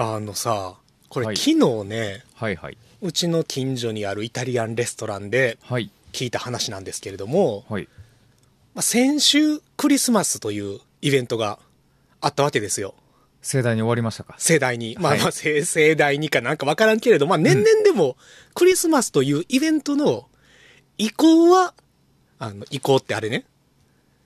あのさ、これ、はい昨日ね、はいはい。うちの近所にあるイタリアンレストランではい。聞いた話なんですけれども、はい。まあ、先週クリスマスというイベントがあったわけですよ。盛大に終わりましたか？盛大に。まあはいまあ、盛盛大にかなんかわからんけれど、まあ年々でも、クリスマスというイベントの移行は、あの、移行ってあれね。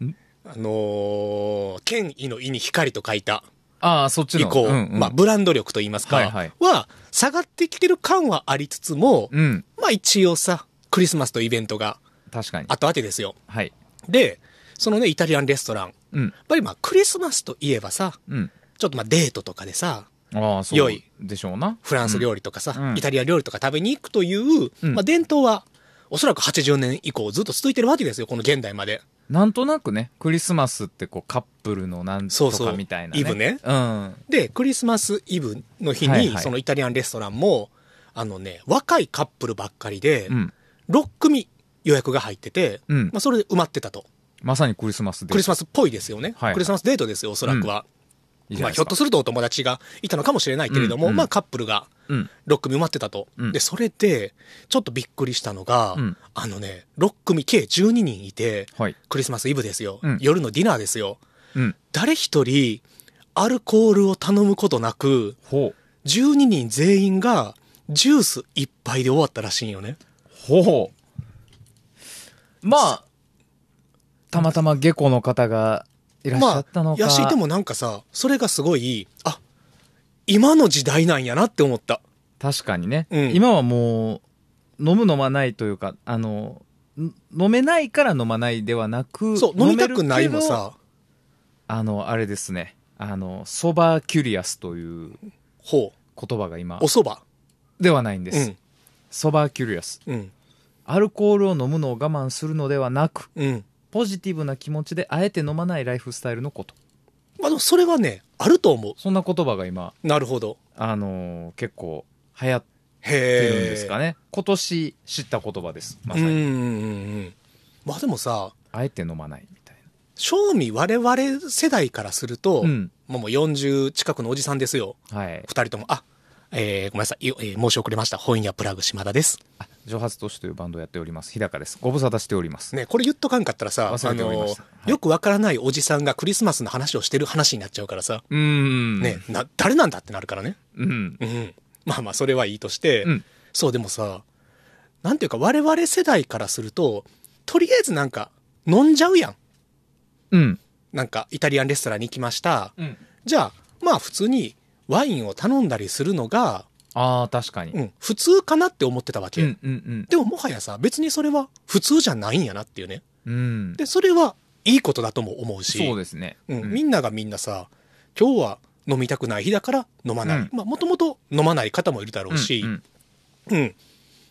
ん？あのー権威の意に光と書いたああ、そっちの。移行、うんうん、まあブランド力と言いますか、はいはいは下がってきてる感はありつつも、うん。まあ一応さ、クリスマスとイベントが確かにあ。ったわけですよ。はい。で、そのね、イタリアンレストラン。やっうん。ぱりまあクリスマスといえばさ、うん。ちょっとまあデートとかでさ、ああ、そう。良いでしょうな。フランス料理とかさ、うんイタリア料理とか食べに行くという、うんまあ伝統は、おそらく80年以降ずっと続いてるわけですよ、この現代まで。なんとなくね、クリスマスってこうカップルのなんとかみたいな、ね。イブねうん。で、クリスマスイブの日に、はいはいそのイタリアンレストランも、あのね、若いカップルばっかりで、うん。6組予約が入ってて、うんまあそれで埋まってたと。まさにクリスマスで。クリスマスっぽいですよね。はいクリスマスデートですよ、おそらくは。まあ、ひょっとするとお友達がいたのかもしれないけれども、うんうんまあカップルがうん。6組埋まってたと。うんで、それで、ちょっとびっくりしたのが、うんあのね、6組計12人いて、はい。クリスマスイブですよ、うん夜のディナーですよ。うん。誰一人、アルコールを頼むことなく、ほう。12人全員が、ジュース一杯で終わったらしいんよね。ほう。まあ、たまたま下戸の方がいらっしゃったのか。やし、でもなんかさ、それがすごい、あ、今の時代なんやなって思った。確かにね、うん今はもう、飲む飲まないというか、あの、ん飲めないから飲まないではなく、そう、飲みたくないもさ、あの、あれですね、あの、ソバキュリアスというほ言葉が今う、お、蕎麦。ではないんですうん。、ソバキュリアス。うん、アルコールを飲むのを我慢するのではなく、うん。ポジティブな気持ちであえて飲まないライフスタイルのこと。まあでもそれはね、あると思う。そんな言葉が今、なるほど。あのー結構流行って。るんですかね。今年知った言葉です。まさんうんうんうん。まあでもさ、あえて飲まないみたい正味我々世代からすると、うんもうもう40近くのおじさんですよ。な。はい。二人とも。あ、えー、ごめんなさい。よえー申し遅れました。本屋プラグ島田です。あ、蒸発都市というバンドをやっております。日高です。ご無沙汰しております。ね、これ言っとかんかったらさ、忘れておりましたはいよくわからないおじさんがクリスマスの話をしてる話になっちゃうからさ、うーん。ね、な、誰なんだってなるからね。うん。うん。まあまあ、それはいいとして、うんそう、でもさ、なんていうか、我々世代からすると、とりあえずなんか、飲んじゃうやん。うん。なんか、イタリアンレストランに行きました。うん。じゃあ、まあ普通にワインを頼んだりするのが、ああ、確かに。うん、普通かなって思ってたわけ。うんうんでももはやさ、別にそれは普通じゃないんやなっていうね。うん。うん。で、それはいいことだとも思うし、そうですね。うん、みんながみんなさ、今日は飲みたくない日だから飲まない。うんまあもともと飲まない方もいるだろうし、うんうん、っ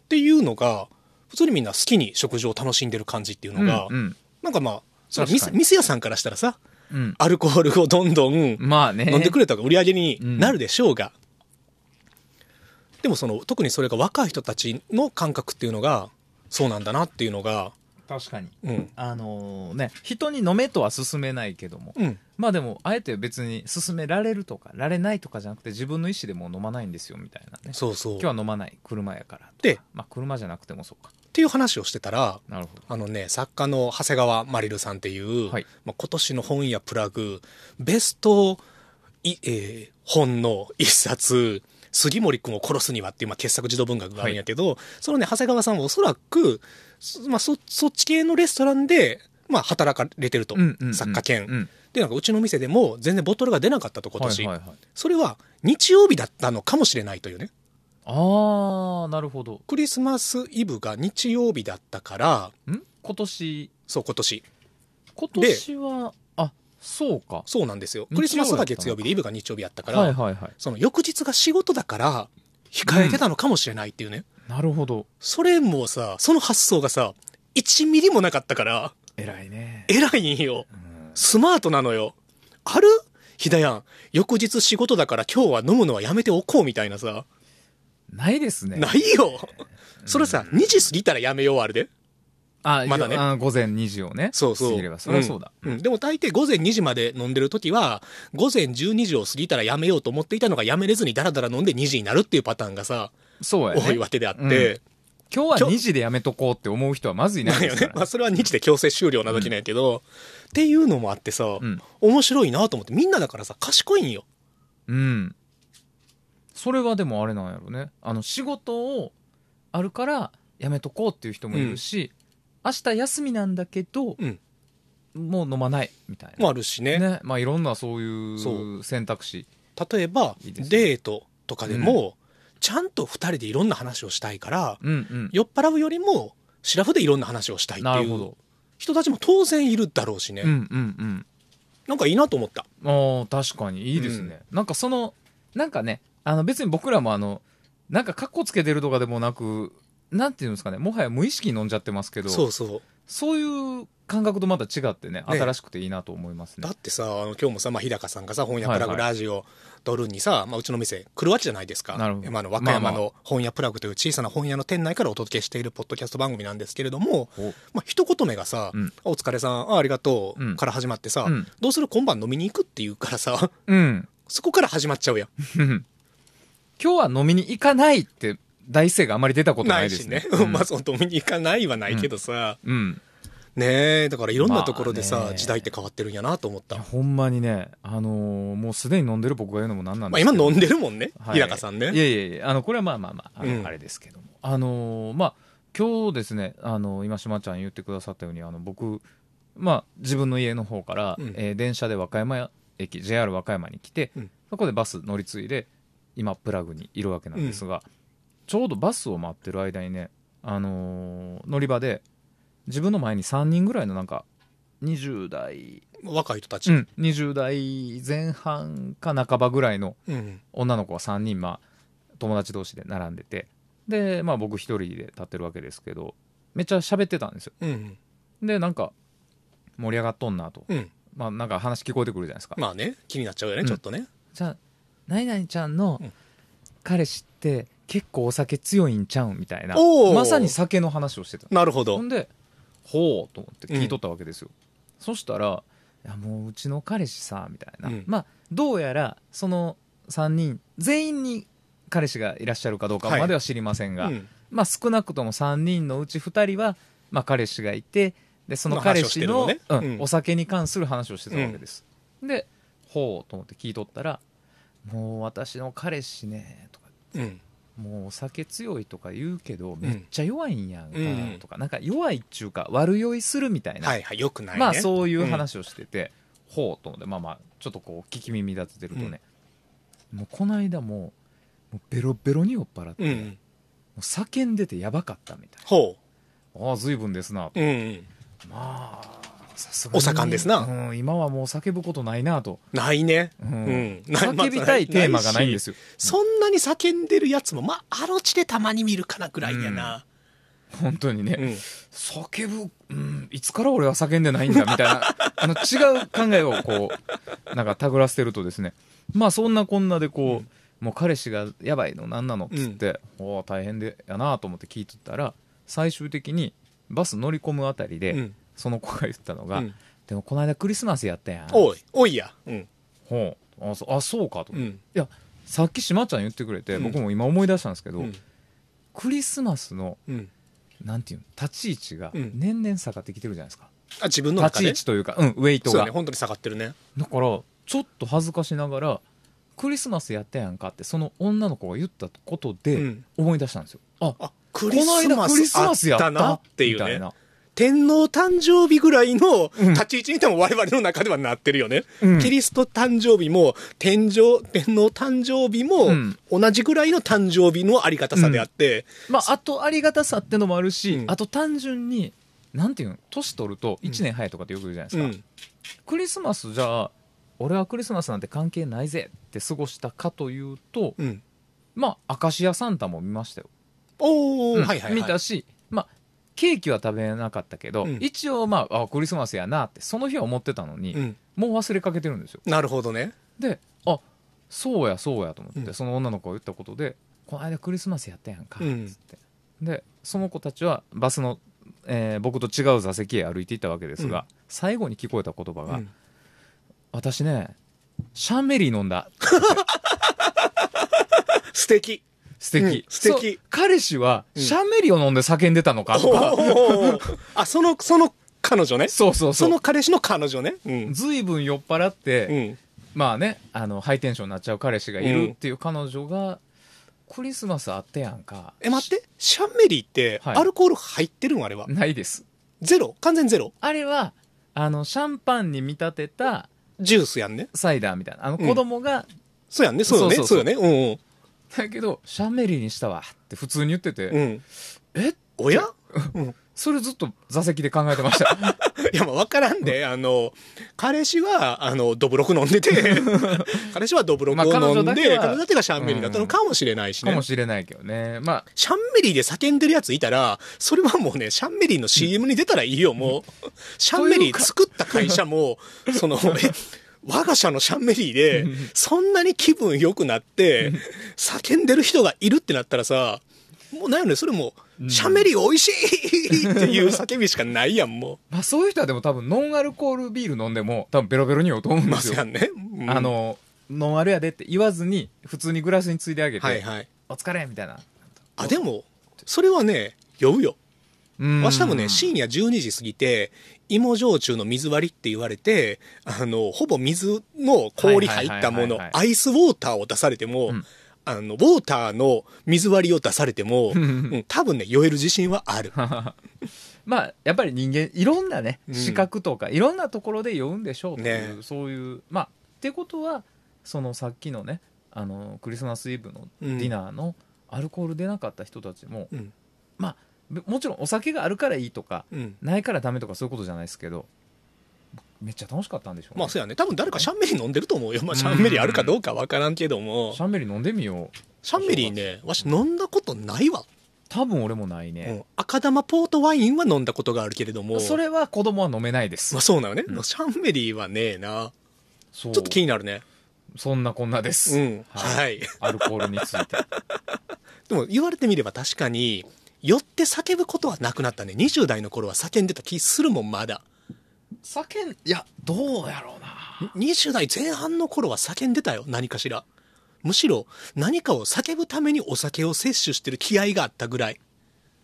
ていうのが、普通にみんな好きに食事を楽しんでる感じっていうのが、うんうんなんかまあ、その店店屋さんからしたらさ、うん。アルコールをどんどんまあね。飲んでくれた方が売り上げになるでしょうが、でもその特にそれが若い人たちの感覚っていうのがそうなんだなっていうのが確かに。うんあのね、人に飲めとは勧めないけども、うんまあでも、あえて別に勧められるとか、られないとかじゃなくて、自分の意思でもう飲まないんですよ、みたいなね。そうそう今日は飲まない、車やから。でまあ車じゃなくてもそうか。っていう話をしてたら。あのね作家の長谷川マリルさんっていう、はい。まあ、今年の本屋プラグベストい、えー本の一冊杉森君を殺すにはっていう、まあ、傑作児童文学があるんやけど、そのね長谷川さんはおそらく、そまあ、そそっち系のレストランで、まあ、働かれてると、うんうんうん作家兼、うんでなんかうちの店でも全然ボトルが出なかったと今年、はいはいはい。それは日曜日だったのかもしれないというねああ、なるほど。クリスマスイブが日曜日だったからん？今年、そう今年。今年は、あ、そうか。そうなんですよ。クリスマスが月曜日でイブが日曜日やったから、はいはいはい。その翌日が仕事だから控えてたのかもしれないっていうね、なるほど。それもさその発想がさ1ミリもなかったから偉いね。偉いんよ。うん。スマートなのよ。ある？ひだやん翌日仕事だから今日は飲むのはやめておこうみたいなさないですね。ないよ。それさ2時過ぎたらやめようあれで。あまだね。あ午前2時をねそうそう。過ぎれば。それはそうだ、ん。ん。でも大抵午前2時まで飲んでる時は、午前12時を過ぎたらやめようと思っていたのがやめれずにダラダラ飲んで2時になるっていうパターンがさ、そうやね。多いわけであって、今日は今日2時でやめとこうって思う人はまずいない。ですから、まあそれは日で強制終了な時なんやけど、っていうのもあってさ、うん。面白いなと思って、みんなだからさ、賢いんよ。うんそれはでもあれなんやろね。あの仕事をあるからやめとこうっていう人もいるし、明日休みなんだけど、うん。もう飲まないみたいな。もあるしね。ね。まあいろんなそういそう。選択肢。例えばデートとかでも、ちゃんと二人でいろんな話をしたいから、うんうん。酔っ払うよりも、シラフでいろんな話をしたいっていう人たちも当然いるだろうしね。うんうんうん。なんかいいなと思った。あー確かに。いいですね、なんかそのなんかねあの別に僕らもあのなんかカッコつけてるとかでもなくなんていうんですかねもはや無意識に飲んじゃってますけどそうそう。そういう感覚とまた違ってね新しくていいなと思いますね。だってさ、あの今日もさ、まあ、日高さんがさ、本屋プラグはいはい。ラジオ撮るにさ、まあ、うちの店来るわけじゃないですか。なるほど。まあ、あの和歌山の本屋プラグという小さな本屋の店内からお届けしているポッドキャスト番組なんですけれども、お。まあ、一言目がさ、うん。お疲れさん、あありがとう、うん。から始まってさ、うん。どうする？今晩飲みに行くって言うからさ、うん。そこから始まっちゃうやん。今日は飲みに行かないって大声があまり出たことなないですね。ね。まあ、その飲みに行かないはないけどさ、うん。ねえ、だからいろんなところでさ、まあね。時代って変わってるんやなと思った。ほんまにねあのーもうすでに飲んでる僕が言うのもなんなんまあ、ですけど、今飲んでるもんね、はい。日高さんね。いやいやいやあのこれはまあまあまああの、うん。あれですけども。あのーまあ今日ですねあの今島ちゃん言ってくださったようにあの僕まあ自分の家の方から、うん。えー電車で和歌山駅 JR 和歌山に来て、うん。そこでバス乗り継いで今プラグにいるわけなんですが、ちょうどバスを待ってる間にね、あのー乗り場で自分の前に3人ぐらいのなんか20代、若い人たち。うん、20代前半か半ばぐらいのうん。女の子が3人、まあ、友達同士で並んでてで、まあ、僕一人で立ってるわけですけどめっちゃ喋ってたんですようん。でなんか盛り上がっとんなと、うん。まあ、なんか話聞こえてくるじゃないですか、まあね、気になっちゃうよね、うんちょっとね。じゃあ何々ちゃんのうん。彼氏って結構お酒強いんちゃうんみたいな。おー。まさに酒の話をしてた。なるほど。ほ。んでほうと思って聞いとったわけですよ、そしたら「いやもううちの彼氏さ」みたいな、うん。まあどうやらその3人全員に彼氏がいらっしゃるかどうかまでは知りませんが、うん。まあ少なくとも3人のうち2人は、まあ、彼氏がいてでそのまあ彼氏の,、話をしてるのね。うんうん。お酒に関する話をしてたわけです、でほうと思って聞いとったら「もう私の彼氏ね」とかうん。もうお酒強いとか言うけどめっちゃ弱いんやんかうんとか、なんか弱いっちゅうか悪酔いするみたいな、はいはい、よくないね。まあそういう話をしてて、ほうと思ってまあまあちょっとこう聞き耳立ててるとね、もうこの間もうもうベロベロに酔っ払って、うん。う。もうん叫んでてやばかったみたいほなああ随分ですなとう。うん。まあお盛んですな。うん、今はもう叫ぶことないなと、ないね。ううん。叫びたいテーマがないんでよ。すよそんなに叫んでるやつも、まあ、アロチでたまに見るかなぐらいやな。本当にね、うん。叫ぶ、うん、いつから俺は叫んでないんだみたいな あの違う考えをこうなんかたぐらせてるとですね。まあそんなこんなでこう、もう彼氏がやばいのなんなの？っつって、おお大変でやなと思って聞いとったら最終的にバス乗り込むあたりで、うん。その子が言ったのが、うんでもこの間クリスマスやったやんおい、おいや。うん。ほうあそあそうかと、いうん。やさっきしまちゃん言ってくれて、うん僕も今思い出したんですけど、うん。クリスマスのうん。なんていうの立ち位置がうん年々下がってきてるじゃないですか、あ、自分の立ち位置というか、うん、ウェイトが。そうね、本当に下がってるね。だから、ちょっと恥ずかしながら、クリスマスやったやんかって、その女の子が言ったことでうん思い出したんですよ。あ、あ、こクリスマの間クリスマススやったあったなっていうね。みたいな。天皇誕生日ぐらいのうん立ち位置にでも我々の中ではなってるよね。うんキリスト誕生日も天上、天皇誕生日もうん同じぐらいの誕生日のありがたさであって、まあ、あとありがたさってのもあるし、うんあと単純に、なんていうの、年取ると1年早いとかってよく言うじゃないですか。うん。クリスマスじゃあ、俺はクリスマスなんて関係ないぜって過ごしたかというと、うん。まあ、アカシアサンタも見ましたよ。おー、うんはいはいはい。見たし、まあ、ケーキは食べなかったけど、うん。一応まああクリスマスやなってその日は思ってたのに、うん。もう忘れかけてるんですよ。なるほどね。であそうやそうやと思って、うん。その女の子が言ったことで「この間クリスマスやったやんか」うん。つって。でその子たちはバスのえー僕と違う座席へ歩いていったわけですが、うん。最後に聞こえた言葉が、うん。私ねシャンメリー飲んだ。素敵。素敵、うん素敵彼氏はうんシャンメリーを飲んで叫んでたのか？とか、あ、その、その彼女ね？そうそうそそうの彼氏の彼女ね？うん。ずいぶん酔っ払って、うん。まあねあのハイテンションになっちゃう彼氏がいるっていう彼女が、クリスマスあってやんかえ、待って。シャンメリーって、はいアルコール入ってるの？あれは？ないですゼロ？完全ゼロ？あれはあのシャンパンに見立てたジュースやんね。サイダーみたいなあのうん子供が、そうやんね。そうよね。そそうそうそううよね。うんだけどシャンメリーにしたわって普通に言ってて、うん。うん。え？おや？うん。それずっと座席で考えてました いや、まあ、わからんで、あの、彼氏は、あの、ドブロク飲んでて、彼氏はドブロクをまあ彼飲んで、女だけは彼女だけがシャンメリーだったのかもしれないしねかも。しれないけどねまあシャンメリーで叫んでるやついたら、それはもうね、シャンメリーの CM に出たらいいよ、もう。シャンメリー作った会社も、その、え、我が社のシャンメリーで、そんなに気分良くなって、叫んでる人がいるってなったらさ、もうなんよね、それもう、シャンメリー美味しいっていう叫びしかないやん、も まあそういう人はでも多分ノンアルコールビール飲んでも多分ベロベロに酔うと思うんう。ですよ、ますやんね。うんあ、のノンアルやでって言わずに普通にグラスについてあげて、はいはい。お疲れみたいなあ、でも、それはね、酔うよ。うんわし多分ね、深夜12時過ぎて、芋焼酎の水割りって言われて、あの、ほぼ水の氷入ったものアイスウォーターを出されても、うん。あの、ウォーターの水割りを出されても、うん多分ね、酔える自信はある。まあやっぱり人間いろんなねうん。視覚とか、いろんなところで酔うんでしょうという、ね。そういうまあってことはそのさっきのねあのクリスマスイブのディナーのアルコール出なかった人たちも、うん。まあべもちろんお酒があるからいいとかうん。ないからダメとかそういうことじゃないですけどめっちゃ楽しかったんでしょうね、まあ、そうやね。多分誰かシャンメリー飲んでると思うよ。まあ、シャンメリーあるかどうかわからんけどもシ、ャンベリー飲んでみようシャンメリーね、わし飲んだことないわ。多分俺もないうんね、赤玉ポートワインは飲んだことがあるけれども、それは子供は飲めないです、まあそうなのね。うんシャンメリーはねえな。ちょっと気になるね。そんなこんなです、うん。はいはい。アルコールについて でも言われてみれば確かに、酔って叫ぶことはなくなったね。20代の頃は叫んでた気するもん、まだ。叫んいやどうやろうな20代前半の頃は叫んでたよ、何かしら。むしろ、何かを叫ぶためにお酒を摂取してる気合があったぐらい。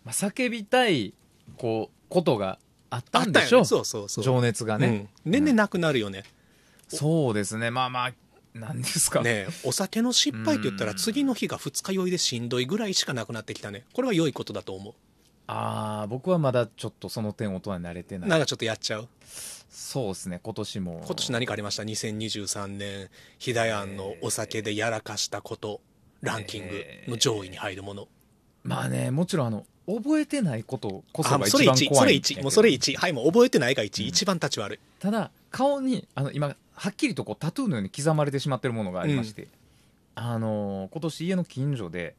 まあ、叫びたいこうことがあったんでしょあったよね。そうそうそう。情熱がね、うん。年々なくなるよね。そうですねまあまあ何ですか？ねえお酒の失敗って言ったらうん次の日が二日酔いでしんどいぐらいしかなくなってきたね。これは良いことだと思う。ああ僕はまだちょっとその点大人になれてないなんかちょっとやっちゃう？そうですね今年も今年何かありました ?2023 年、ひだやんのお酒でやらかしたこと、ランキングの上位に入るもの。まあねもちろんあの覚えてないことこそが一番1、それ1、怖いんだけどもうそれ1。はい、もう覚えてないが1、一番立ち悪い。ただ顔にあの今はっきりとこうタトゥーのように刻まれてしまってるものがありまして、あのー今年家の近所で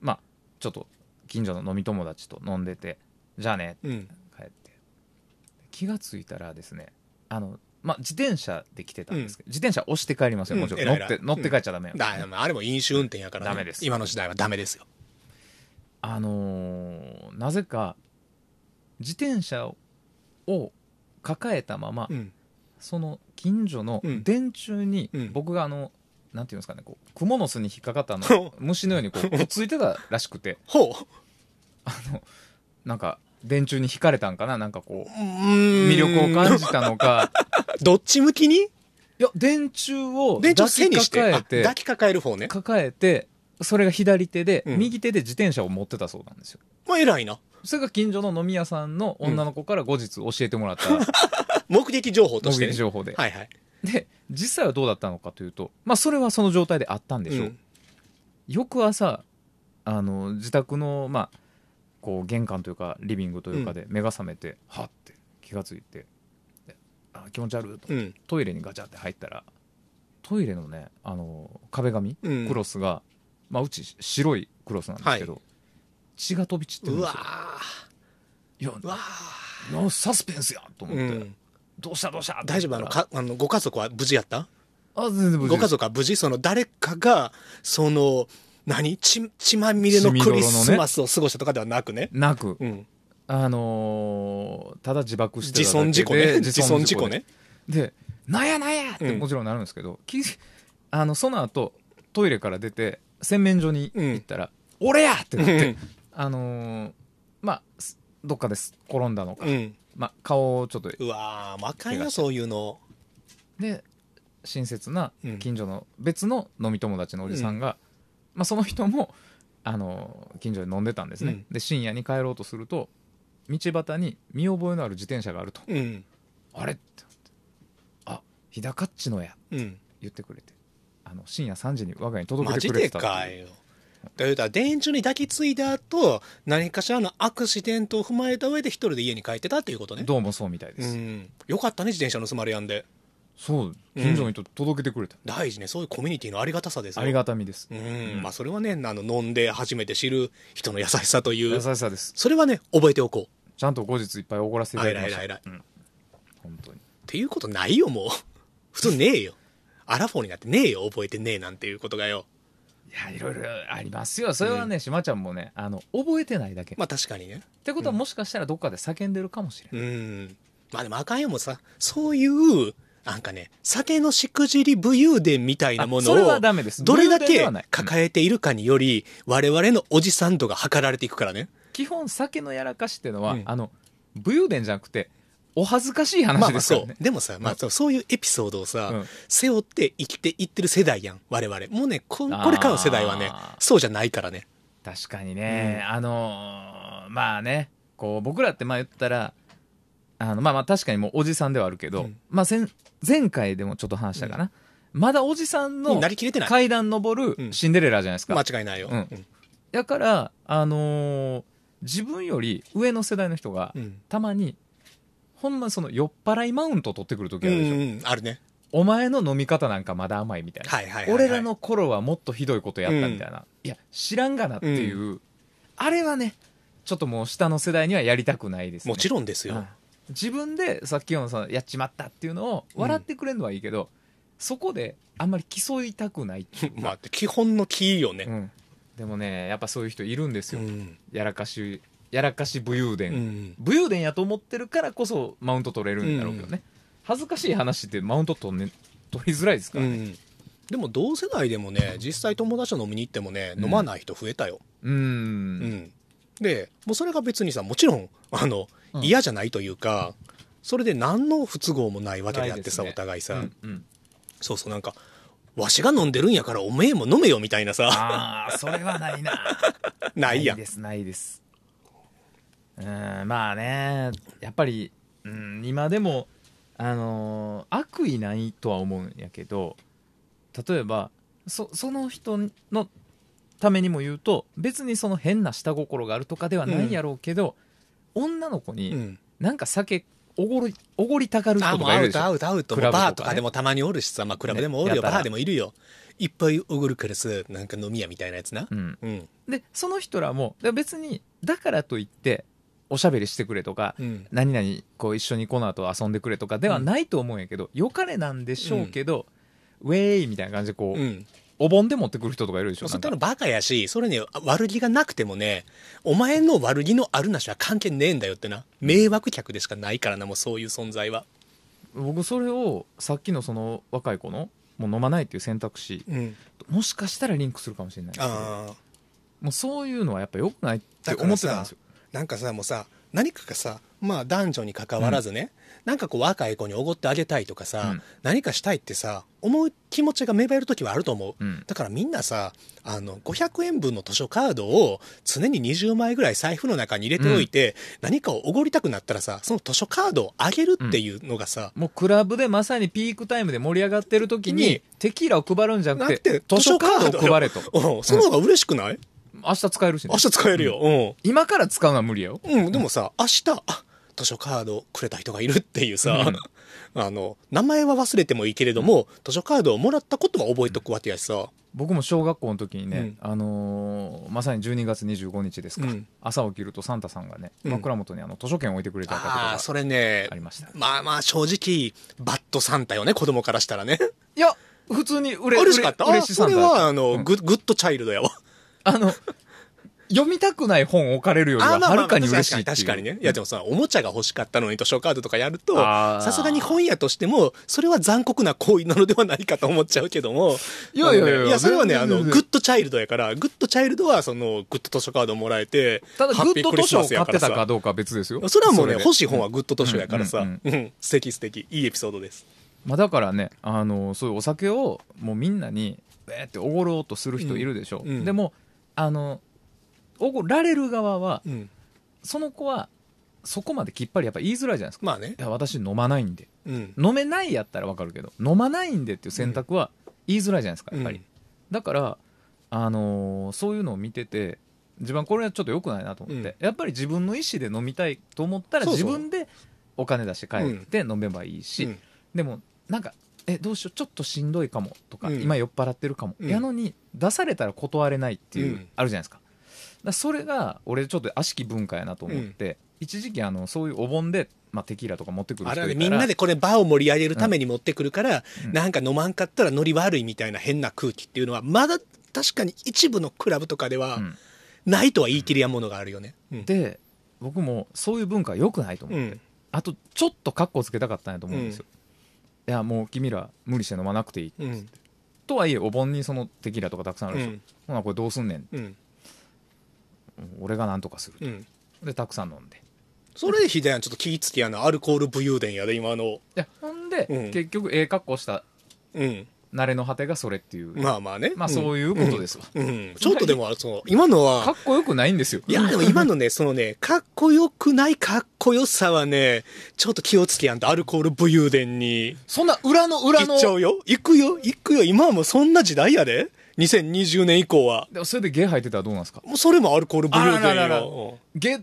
まあちょっと近所の飲み友達と飲んでてじゃあねうん。帰って。気がついたらですねあの、まあ、自転車で来てたんですけど、自転車押して帰りますよ。もちろん、うん偉い偉い。乗って乗って帰っちゃダメよ、だあれも飲酒運転やからね。ダメです。今の時代はダメですよ。あのーなぜか自転車を抱えたまま、うん。その近所のうん。電柱にうん。僕があの、なんていうんですかねこう蜘蛛の巣に引っかかったあの虫のようにこうくっついてたらしくて。ほう。あのなんか電柱に引かれたんかななんかこう魅魅力を感じたのか。どっち向きに？いや電柱を電抱き柱背にして、あ抱えて抱きかかえる方ね。抱えてそれが左手で、うん。右手で自転車を持ってたそうなんですよ。まあ偉いな。それが近所の飲み屋さんの女の子から後日教えてもらった 目撃情報と目して、ね。撃情報で、はいはい。で実際はどうだったのかというとまあそれはその状態であったんでしょう、うん。翌朝あの自宅のまあこう玄関というかリビングというかで目が覚めて、はって気がついてであ気持ち悪いと、うん。トイレにガチャって入ったらトイレのねあの壁紙、うん。クロスが、まあ、うち白いクロスなんですけど、血が飛び散ってるんうわですよ。いやーうわなサスペンスやと思って、ーうん。どうした？どうした？大丈夫？あの、か、あの、ご家族は無事やった？あ全然無事ご家族は無事その誰かが、その、何？血、血まみれのクリスマスを過ごしたとかではなくね？なくうん。あのーただ自爆して自ただけで損事故ね。自自損事故ね。で「なんやなんや!」ってうんもちろんなるんですけど、きあのその後トイレから出て洗面所に行ったら「俺や!」ってなって、あのーまあすどっかです転んだのか、うん。まあ、顔をちょっとうわー、もうあかんそういうの。で親切なうん近所の別の飲み友達のおじさんが、まあ、その人もあの近所で飲んでたんですね、うんで深夜に帰ろうとすると道端に見覚えのある自転車があるとうん。「あれ?」ってなって「あ日高っちのや」うん。言ってくれてあの深夜3時に我が家に届けてくれてたっていうかよ。だから言うたら電柱に抱きついた後、何かしらのアクシデントを踏まえた上で一人で家に帰ってたっていうことね。どうもそうみたいです、うん。よかったね、自転車盗まれやんで。そう近所の人届けてくれた、大事ね、そういうコミュニティのありがたさですよ。ありがたみです、うん。まあ、それはね、あの、飲んで初めて知る人の優しさという優。しさですそれはね、覚えておこう。ちゃんと後日いっぱいおごらせていただきましたあ偉い偉い偉うん本当にっていうことないよ、もう。普通ねえよ。アラフォーになってねえよ、覚えてねえなんていうことがよ。いやいろいろありますよ。それはね、しまちゃんもねあの覚えてないだけ、まあ確かにね。ってことはもしかしたらどっかで叫んでるかもしれない、うん。まあでもあかんよもうさ、そういう、なんかね、酒のしくじり武勇伝みたいなものあそれはを、ダメです。どれだけ武勇伝ではない。抱えているかにより、我々のおじさん度が測られていくからね。基本酒のやらかしっていうのは、うん。あの武勇伝じゃなくてお恥ずかしいまあまあ話ですからね、そう。でもさ、まあそうそういうエピソードをさ、うん。背負って生きていってる世代やん、我々。もうね、ここれからの世代はねそうじゃないからね。確かにね、あのーまあねこう僕らってまあ言ったらあのまあまあ確かにもうおじさんではあるけど、うん。まあ前前回でもちょっと話したかな、まだおじさんのなりきれてない。階段登うん。るシンデレラじゃないですか、間違いないよ。うん。だからあのー自分より上の世代の人が、うん。たまにほんまその酔っ払いマウント取ってくる時あうんるでしょ、うん、あるね。お前の飲み方なんかまだ甘いみたいな、はいはいはいはい俺らの頃はもっとひどいことやったみたいな、いや知らんがなっていう、あれはねちょっともう下の世代にはやりたくないですね。もちろんですよ。うん。自分でさっきのそのやっちまったっていうのを笑ってくれるのはいいけど、そこであんまり競いたくない。っていうかまあ、基本のキーよね。うん、でもねやっぱそういう人いるんですよ、うん。やらかしやらかし武勇伝、うん。武勇伝やと思ってるからこそマウント取れるんだろうけどね、恥ずかしい話ってマウント取,、ね、取りづらいですからね。うん。でも同世代でもね、実際友達と飲みに行ってもね、うん。飲まない人増えたよ。うーん。うん。で、もうそれが別にさ、もちろん、あの、うん。嫌じゃないというか、それで何の不都合もないわけであってさ、ないですね。お互いさ、うんうん。そうそう、なんか、わしが飲んでるんやからおめえも飲めよみたいなさ、ああそれはないな。ないやん。で。すないですうんまあねやっぱり、うん、今でもあのー悪意ないとは思うんやけど例えばそその人のためにも言うと別にその変な下心があるとかではないやろうけど、女の子にうん。なんか酒おごりおごりたがるあ、人ともうアウトかいるでしょ？アウトアウト。クラブとかねバーとかでもたまにおるしさ、まあクラブでもおるよ、ねバーでもいるよ。いっぱいおごるからさ、なんか飲み屋みたいなやつな。うん、うん。でその人らもで別にだからといっておしゃべりしてくれとか、うん。何々こう一緒にこの後遊んでくれとかではないと思うんやけど、よかれなんでしょうけど、ウェーイみたいな感じでこう、うん。お盆で持ってくる人とかいるでしょ？そったなのバカやし、それね、悪気がなくてもね、お前の悪気のあるなしは関係ねえんだよってな。迷惑客でしかないからな、もうそういう存在は。僕それをさっきのその若い子のもう飲まないっていう選択肢うん。もしかしたらリンクするかもしれない。もうそういうのはやっぱ良くないって思ってたんですよなんかさ、もうさ、何かがさ、まあ男女に関わらずね、なんかこう若い子におごってあげたいとかさ、うん。何かしたいってさ、思う気持ちが芽生える時はあると思う。うん。だからみんなさ、あの、500円分の図書カードを常に20枚ぐらい財布の中に入れておいて、何かをおごりたくなったらさ、その図書カードをあげるっていうのがさ、もうクラブでまさにピークタイムで盛り上がってる時ににテキーラを配るんじゃなくて図書カードを配れと。うん、その方が嬉しくない、明日使えるしね。明日使えるよ。今から使うのは無理よ。うん。うん、でもさ、明日、あ、図書カードくれた人がいるっていうさ、あの、名前は忘れてもいいけれども、図書カードをもらったことは覚えとくわけやしさ、僕も小学校の時にね、あのーまさに12月25日ですか、うん。朝起きるとサンタさんがね、うん。枕元にあの図書券を置いてくれたりとああ、かそれねありました。まあまあ正直、 bad Santa よね、子供からしたらね。いや普通にうれ嬉しかった。うれ嬉しあそれサンタは、あの、うん。グッ good child やわ。あの読みたくない本置かれるよりははるかに嬉しいっていう。確かにね。いやでもさ、おもちゃが欲しかったのに図書カードとかやると、さすがに本屋としても、それは残酷な行為なのではないかと思っちゃうけども。いやいやいやいや、それはね、あの、 good child やから、 good child は、その、 good 図書カードもらえて、ただ good 図書を買ってたかどうかは別ですよ。それはもうね、で欲しい本は good 図書やからさ、うんうん素敵素敵。いいエピソードです。まあ、だからねあのそういうお酒をもうみんなにえーっておごろうとする人いるでしょ、うん。うん。でもあのおごられる側はうん。その子はそこまできっぱりやっぱ言いづらいじゃないですか。まあね。い。や私飲まないんで。うん。飲めないやったらわかるけど飲まないんでっていう選択は言いづらいじゃないですかやっぱり、うん。だから、あのーそういうのを見てて自分はこれはちょっと良くないなと思って、やっぱり自分の意思で飲みたいと思ったらそうそう。自分でお金出して帰って飲めばいいし、うん。でもなんかえどうしようちょっとしんどいかもとか、うん。今酔っ払ってるかも、うん。やのに出されたら断れないっていう、うんあるじゃないですかだそれが俺ちょっと悪しき文化やなと思って、一時期あのそういうお盆で、まあ、テキーラとか持ってくる人いたらみんなでこれ場を盛り上げるために持ってくるから、うんなんか飲まんかったらノリ悪いみたいな変な空気っていうのは、まだ確かに一部のクラブとかではうんないとは言い切りやものがあるよね。うん。で僕もそういう文化は良くないと思って、うん。あとちょっとカッコつけたかったんやと思うんですよ、いやもう君ら無理して飲まなくていい、うん。とはいえお盆にそのテキーラとかたくさんあるでしょ、うん。ほなこれどうすんねんうん。俺がなんとかする、うん。でたくさん飲んでそれでひでやんちょっと気ぃつけやな。アルコール武勇伝やで、今の。いやほんで、うん結局ええ格好したうん。慣れの果てがそれっていう、まあまあね。まあそういうことですわ、うん。うん。ちょっとでも、その、今のかはっ、こよくないんですよいや、でも今のね、そのね、かっこよくないかっこよさはね、ちょっと気をつけやんと、アルコール武勇伝に。そんな裏の裏の行っちゃうよ行くよ行くよ今はもうそんな時代やで ?2020 年以降は。でもそれでゲー吐いてたらどうなんですか？もうそれもアルコール武勇伝よ。ゲ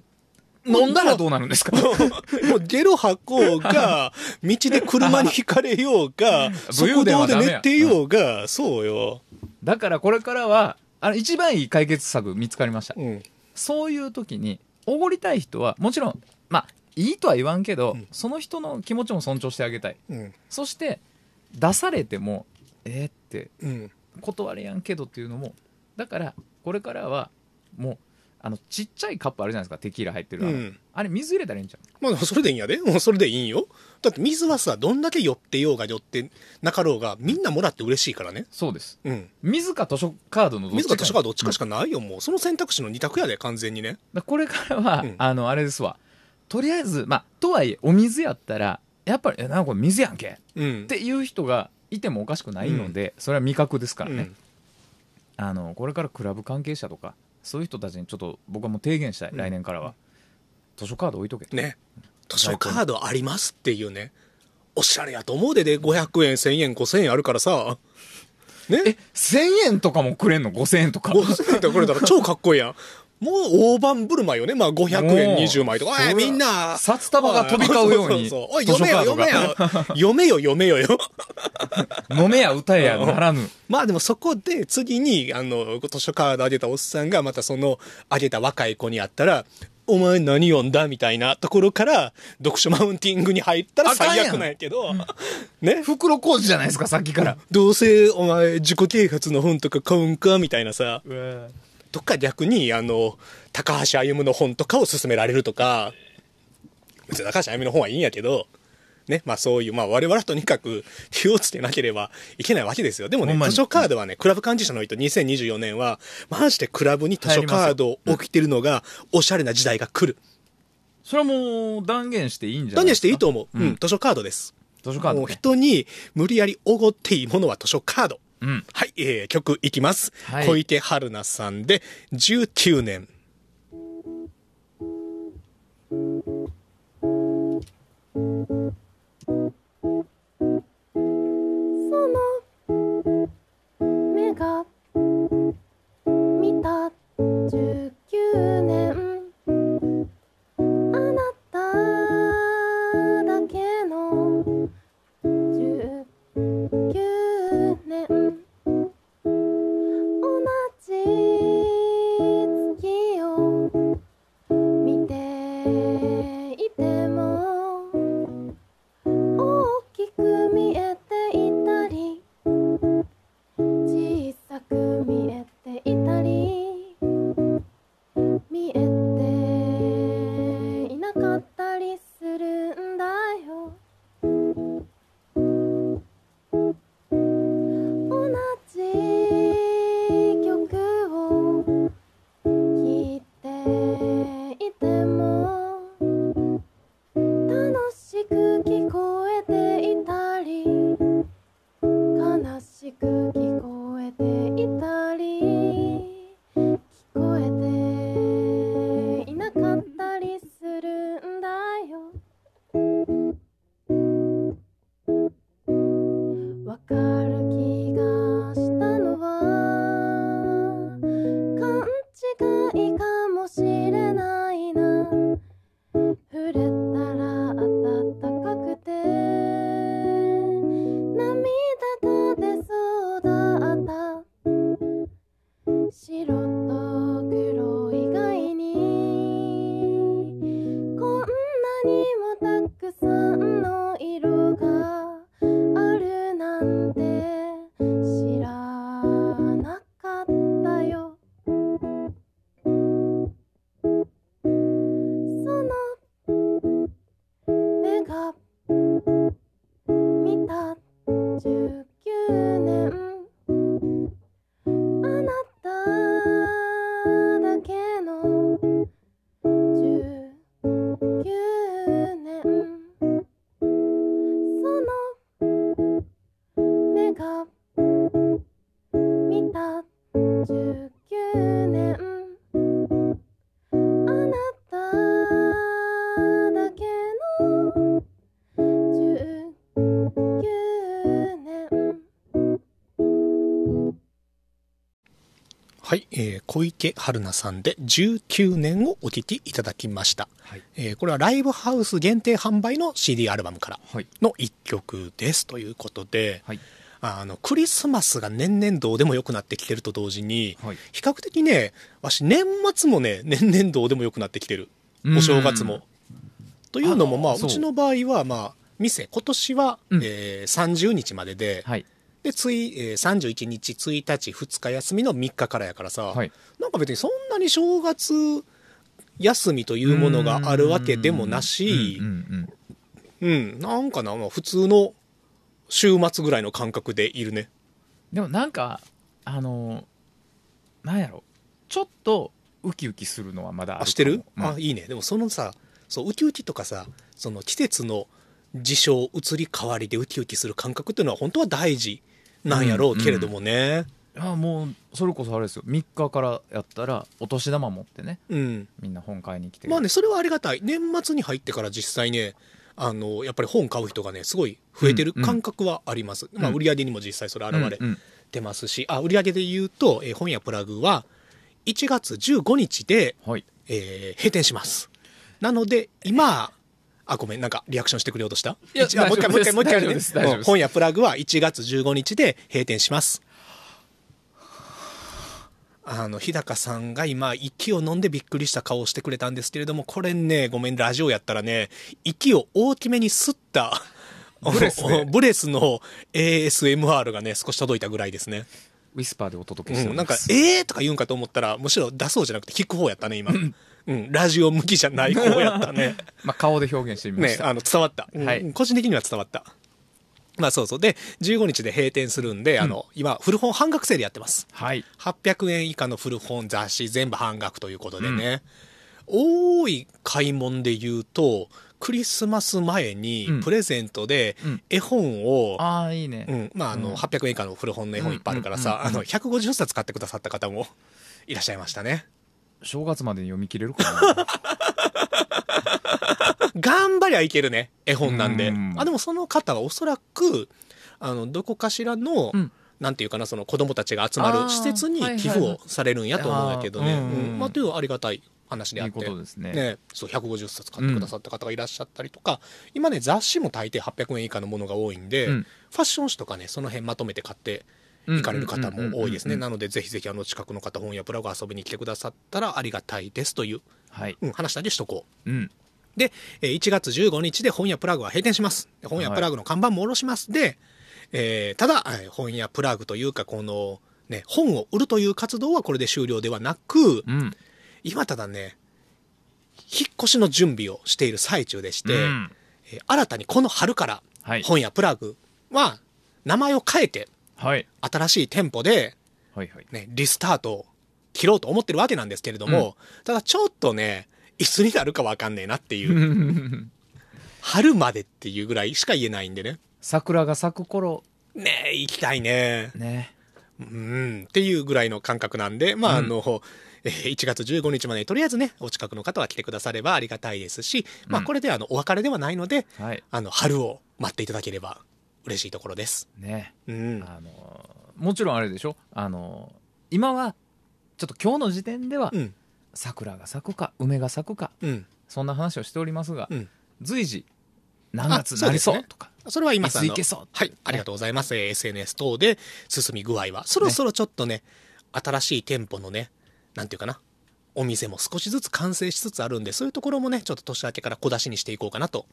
飲んだらどうなるんですか？もうゲロ吐こうが、道で車にひかれようが、速道で寝てようが、そうよ。だからこれからはあの一番いい解決策見つかりましたうん。そういう時におごりたい人はもちろんまあいいとは言わんけど、うんその人の気持ちも尊重してあげたいうん。そして出されてもえーってうん。断れやんけどっていうのもだからこれからはもうあのちっちゃいカップあるじゃないですかテキーラ入ってるあんあれ水入れたらいいんじゃんまあそれでいいんやで。もうそれでいいんよ。だって水はさ、どんだけ酔ってようが酔ってなかろうが、みんなもらって嬉しいからね。そうですうん。水か図書カードのどっち水か図書カードどっちかしかかないよ、もう。その選択肢の二択やで、完全にね。だこれからは、うんあのあれですわとりあえずまあとはいえお水やったらやっぱりえなんかこれ水やんけ？うん。っていう人がいてもおかしくないので、それは味覚ですからね、うんあのこれからクラブ関係者とかそういう人たちにちょっと僕はもう提言したい、うん来年からは図書カード置いとけとね。図書カードありますっていうね。おしゃれやと思うでで、500円、1000円、5000円あるからさ。ねえ1000円とかもくれんの？5000円とか5000円ってこれたら超かっこいいやん。もう大盤振る舞いよね。まあ500円もう20枚とか。みんな。札束が飛び交うように そうそうそうおい、読めよ、読がめよ。読めよ、読めよ よ。飲めや歌えやならぬまあでもそこで次に、あの、図書カードあげたおっさんがまたその、あげた若い子に会ったら、お前何読んだみたいなところから、読書マウンティングに入ったら最悪なんやけど、ね。袋小路じゃないですかさっきからどうせお前自己啓発の本とか買うんかみたいなさ、とか逆に、あの、高橋歩の本とかを勧められるとか、別に高橋歩の本はいいんやけど、ね、まあそういう、まあ我々はとにかく 気をつけなければいけないわけですよ。でもね図書カードはね、クラブ幹事者の人2024年は、マジでクラブに図書カードを置いてるのが、おしゃれな時代が来る。それはもう断言していいんじゃな断言いですか？していいと思う。うんうん、図書カードです。もう図書カードね人に無理やりおごっていいものは図書カード。うんはい、えー、曲いきます。はい小池春菜さんで、19年。池春菜さんで19年をお聴きいただきました。はい。えーこれはライブハウス限定販売の CD アルバムからはい。の一曲ですということで、はい。あの、クリスマスが年々どうでも良くなってきてると同時に、はい。比較的ね、わし年末もね、年々どうでも良くなってきてる。うん。お正月も。というのも、まあ、う。ちの場合は、まあ、店、今年は、うん。えー30日までで、はいで、つい、えー31日、1日、2日休みの3日からやからさ、はい。なんか別にそんなに正月休みというものがあるわけでもなしうん、なんかな、まあ、普通の週末ぐらいの感覚でいるね。でもなんかあのなんやろ。ちょっとウキウキするのはまだあしてる、うん。あ、いいね。でもそのさ、そう、ウキウキとかさ、その季節の事象、移り変わりでウキウキする感覚っていうのは本当は大事なんやろうけれどもね。あもうそれこそあれですよ3日からやったらお年玉持ってねうん。みんな本買いに来てまあね、それはありがたい。年末に入ってから実際ね、あの、やっぱり本買う人がね、すごい増えてるうんうん感覚はあります。まあ、うん売り上げにも実際それ現れうんうんてますし、あ、売り上げで言うと、えー本屋プラグは、1月15日で、はいえー閉店します。なので、今、あ、ごめん、なんかリアクションしてくれようとした？いやもう一回、もう一回、もう一回ね大丈夫です大丈夫ですうん本屋プラグは1月15日で閉店します。あの、日高さんが今、息を飲んでびっくりした顔をしてくれたんですけれども、これね、ごめん、ラジオやったらね、息を大きめに吸った、ブレスね ブレスの ASMR がね、少し届いたぐらいですね。ウィスパーでお届けしておうん、なんかえーとか言うんかと思ったら、むしろ出そうじゃなくて聞く方やったね、今。うん、ラジオ向きじゃない方やったね。まあ、顔で表現してみまし、た、ねあの、伝わった。うんはい個人的には伝わった。まあそうそう。で、15日で閉店するんで、あの、今、古本半額セールやってます。はい800円以下の古本雑誌全部半額ということでね。多い買い物で言うと、クリスマス前にうんプレゼントでうん絵本を、ああいいね、うん、まあ、あの、うん800円以下の古本の絵本いっぱいあるからさ、うんうんうんうんあの、150冊買ってくださった方もいらっしゃいましたね。正月までに読み切れるかな。頑張りゃいけるね、絵本なんで。うん。あ、でもその方はおそらく、あの、どこかしらの、うん。なんていうかな、その子供たちが集まる施設に寄付をされるんやと思うんやけどね。はいはいはいあーうん。まあ、というありがたい話であって。ことですね。ね、そう、150冊買ってくださった方がいらっしゃったりとか、今ね、雑誌も大抵800円以下のものが多いんで、うん。ファッション誌とかね、その辺まとめて買って行かれる方も多いですね。なので、ぜひぜひあの近くの方、本屋プラグ遊びに来てくださったらありがたいですという、はいうん、話だけしとこう。うんで、えー1月15日で本屋プラグは閉店します。で本屋プラグの看板も下ろします。で、えーただ、えー本屋プラグというか、この、ね、本を売るという活動はこれで終了ではなく、うん今ただね、引っ越しの準備をしている最中でして、うんえー新たにこの春からはい本屋プラグは名前を変えてはい。新しい店舗で、はいはい。ね、リスタートを切ろうと思ってるわけなんですけれども、ただちょっとね、いつになるかわかんねえなっていう。春までっていうぐらいしか言えないんでね。桜が咲く頃。ねえ、行きたいね。ね。うん、っていうぐらいの感覚なんで、まあ、あの、えー1月15日までにとりあえずね、お近くの方は来てくださればありがたいですし、まあ、うん。これであの、お別れではないので、はい。あの、春を待っていただければ嬉しいところです。ねうん。あのもちろんあれでしょ？あの今はちょっと今日の時点ではうん。桜が咲くか梅が咲くかうん。そんな話をしておりますが、うん。随時何月になりあそうとかそれは今さんのはい。ありがとうございます。えー SNS 等で進み具合は。そろそろちょっとね、新しい店舗のね、なんていうかな。お店も少しずつ完成しつつあるんで、そういうところもね、ちょっと年明けから小出しにしていこうかなと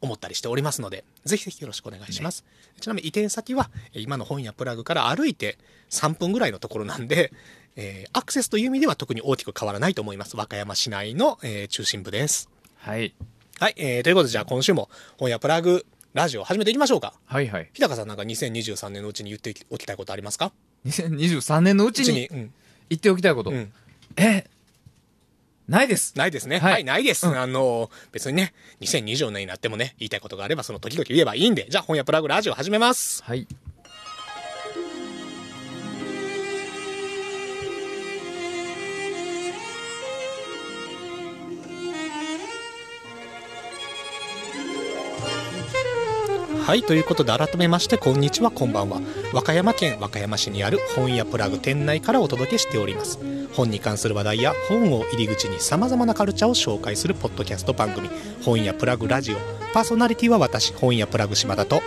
思ったりしておりますので、ぜひぜひよろしくお願いします。ちなみに移転先は、えー今の本屋プラグから歩いて3分ぐらいのところなんで、えーアクセスという意味では特に大きく変わらないと思います。和歌山市内の、えー中心部です。はいはい、えー、ということでじゃあ今週も本屋プラグラジオ始めていきましょうか。はいはい日高さんなんか2023年のうちに言っておきたいことありますか？2023年のうちにうん。言っておきたいこと、うん。えないですないですね。はいはい、ないです。あの、別にね、2024年になってもね、言いたいことがあればその時々言えばいいんで、じゃあ本屋プラグラジオ始めます。はいはい、ということで改めまして、こんにちは、こんばんは。和歌山県和歌山市にある本屋プラグ店内からお届けしております。本に関する話題や本を入り口に様々なカルチャーを紹介するポッドキャスト番組、本屋プラグラジオ。パーソナリティは私、本屋プラグ島田と、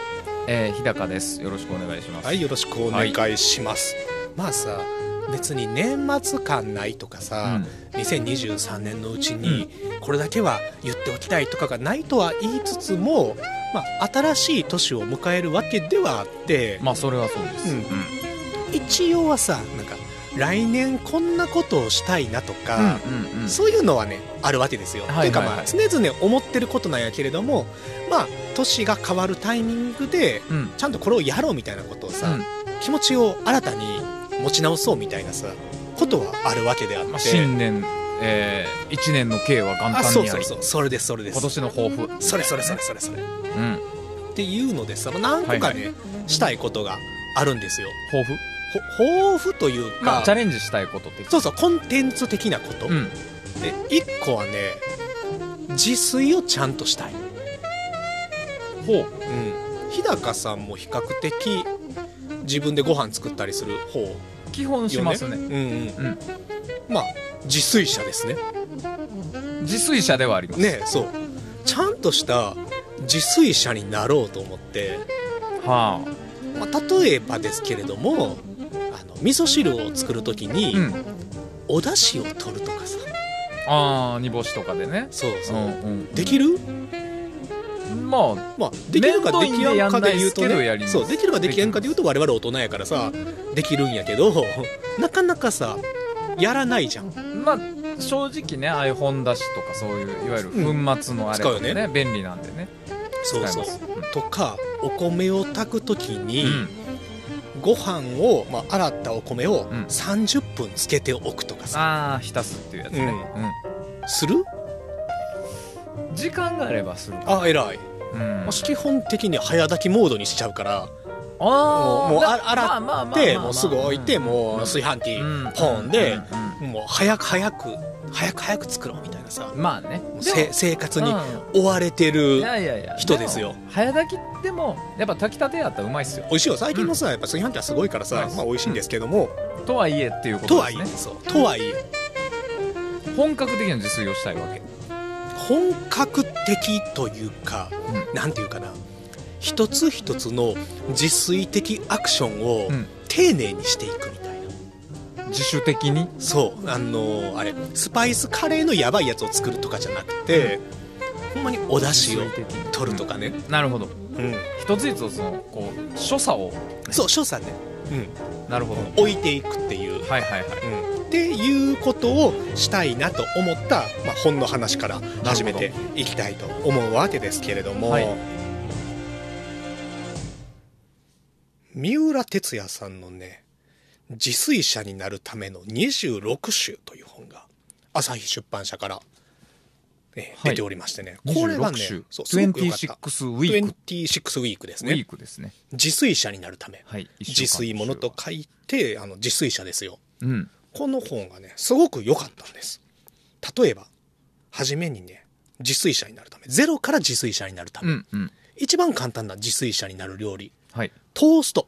えー、日高ですよろしくお願いしますはい、よろしくお願いします。まあさ、別に年末感ないとかさ、2023年のうちにこれだけは言っておきたいとかがないとは言いつつも、まあ、新しい年を迎えるわけではあって、まあそれはそうです、うん。一応はさなんか来年こんなことをしたいなとか、うんうんうん。そういうのはねあるわけですよ。はいはいはい。というかまあ常々思ってることなんやけれどもまあ年が変わるタイミングでうん。ちゃんとこれをやろうみたいなことをさ、うん。気持ちを新たに持ち直そうみたいなさことはあるわけであって、まあ、新年、えー、1年の計は元あ旦にありそうそうそう。それですそれです。今年の抱負。それそれそれそれそれ。っうん。ていうのでさまあ何個かね、はいしたいことがあるんですよ。抱負？ほ抱負というか、まあチャレンジしたいことってそうそうコンテンツ的なこと、うん。で1個はね自炊をちゃんとしたい、ほう。うん、日高さんも比較的自分でご飯作ったりする方。よ基本しますね。うんうんうん。まあ自炊者ですね。自炊者ではあります。ねそう。ちゃんとした自炊者になろうと思って、はまあ、例えばですけれどもあの味噌汁を作る時あに、うん。お出汁を取るとかさ。ああ煮干しとかでね。そうそう、んうん。できる？まあまあ、できるかできやんかで言うとね。そうできるかできやんかで言うと我々大人やからさできるんやけど なかなかさやらないじゃん。まあ正直ねああいう本出しとかそういういわゆる粉末のあれとかね,、使うよ便利なんでね。そうそう。使います。とかお米を炊く時に、うん。ご飯を、まあ、洗ったお米をうん。30分つけておくとかさ、ああ浸すっていうやつね、うん。する？うん時間があればするあ偉い、うん。私基本的に早炊きモードにしちゃうから。あもう洗ってまあもうすぐ置いてうん。もう炊飯器うん。ポンでうんもう早く早く早く早く作ろうみたいなさ。うんまあね。せ生活にうん。追われてるいやいやいや。人ですよ。も早炊きでもやっぱ炊きたてやったらうまいっすよ。美味しいよ。最近のさやっぱ炊飯器はすごいからさ、うん。まあ、美味しいんですけども、とはいえっていうこととですね。はいえとはいえ。本格的な自炊をしたいわけ本格的というか、うなんていうかな。一つ一つの自炊的アクションをうん。丁寧にしていくみたいな、自主的に？そう。あのあれスパイスカレーのやばいやつを作るとかじゃなくて、ほんまにお出汁を取るとかね、なるほど。うん。一つ一つそのこう所作を。そう所作ね、なるほど。うん、置いていくっていう、はいはいはい。うん、っていうことをしたいなと思った、まあ、本の話から始めていきたいと思うわけですけれども、はい。三浦哲也さんのね自炊者になるための26種という本が朝日出版社から、えーはい。出ておりましてね、これがね26種そうすごく良かった。26ウィーク26ウィークですウィねークですね。自炊者になるため。はい。自炊ものと書いてあの自炊者ですよ。うんこの本がね、すごく良かったんです。例えば、初めにね、自炊者になるため、ゼロから自炊者になるため、うんうん一番簡単な自炊者になる料理、はいトースト。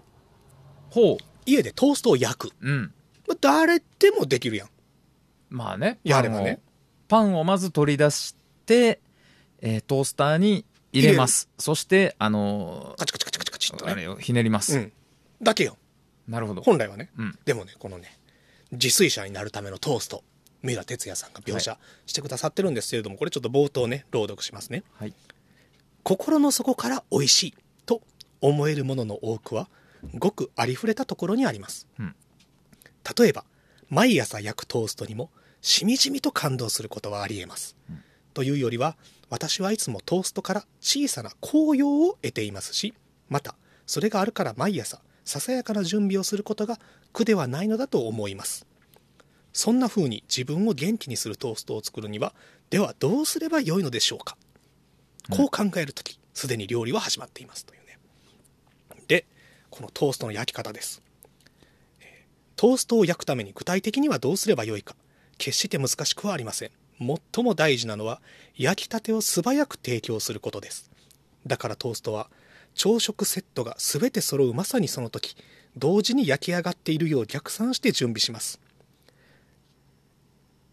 ほ家でトーストを焼く。ううんまあ誰でもできるやん。まあねやればねパンをまず取り出して、えートースターに入れますそしてあのカチカチカチカチカチっとね。ーあれをひねります、うん。だけよ。なるほど本来はね。うんでもね、このね、自炊者になるためのトースト、三浦哲也さんが描写してくださってるんですけれども、これちょっと冒頭ね、朗読しますね。はい。心の底から美味しいと思えるものの多くはごくありふれたところにあります、うん。例えば毎朝焼くトーストにもしみじみと感動することはありえます、うん。というよりは私はいつもトーストから小さな紅葉を得ていますしまたそれがあるから毎朝ささやかな準備をすることが苦ではないのだと思いますそんな風に自分を元気にするトーストを作るにはではどうすればよいのでしょうかこう考えるとき、すでに料理は始まっていますというね。で、このトーストの焼き方です。えートーストを焼くために具体的にはどうすればよいか、決して難しくはありません。最も大事なのは、焼きたてを素早く提供することです。だからトーストは、朝食セットが全て揃うまさにその時、同時に焼き上がっているよう逆算して準備します。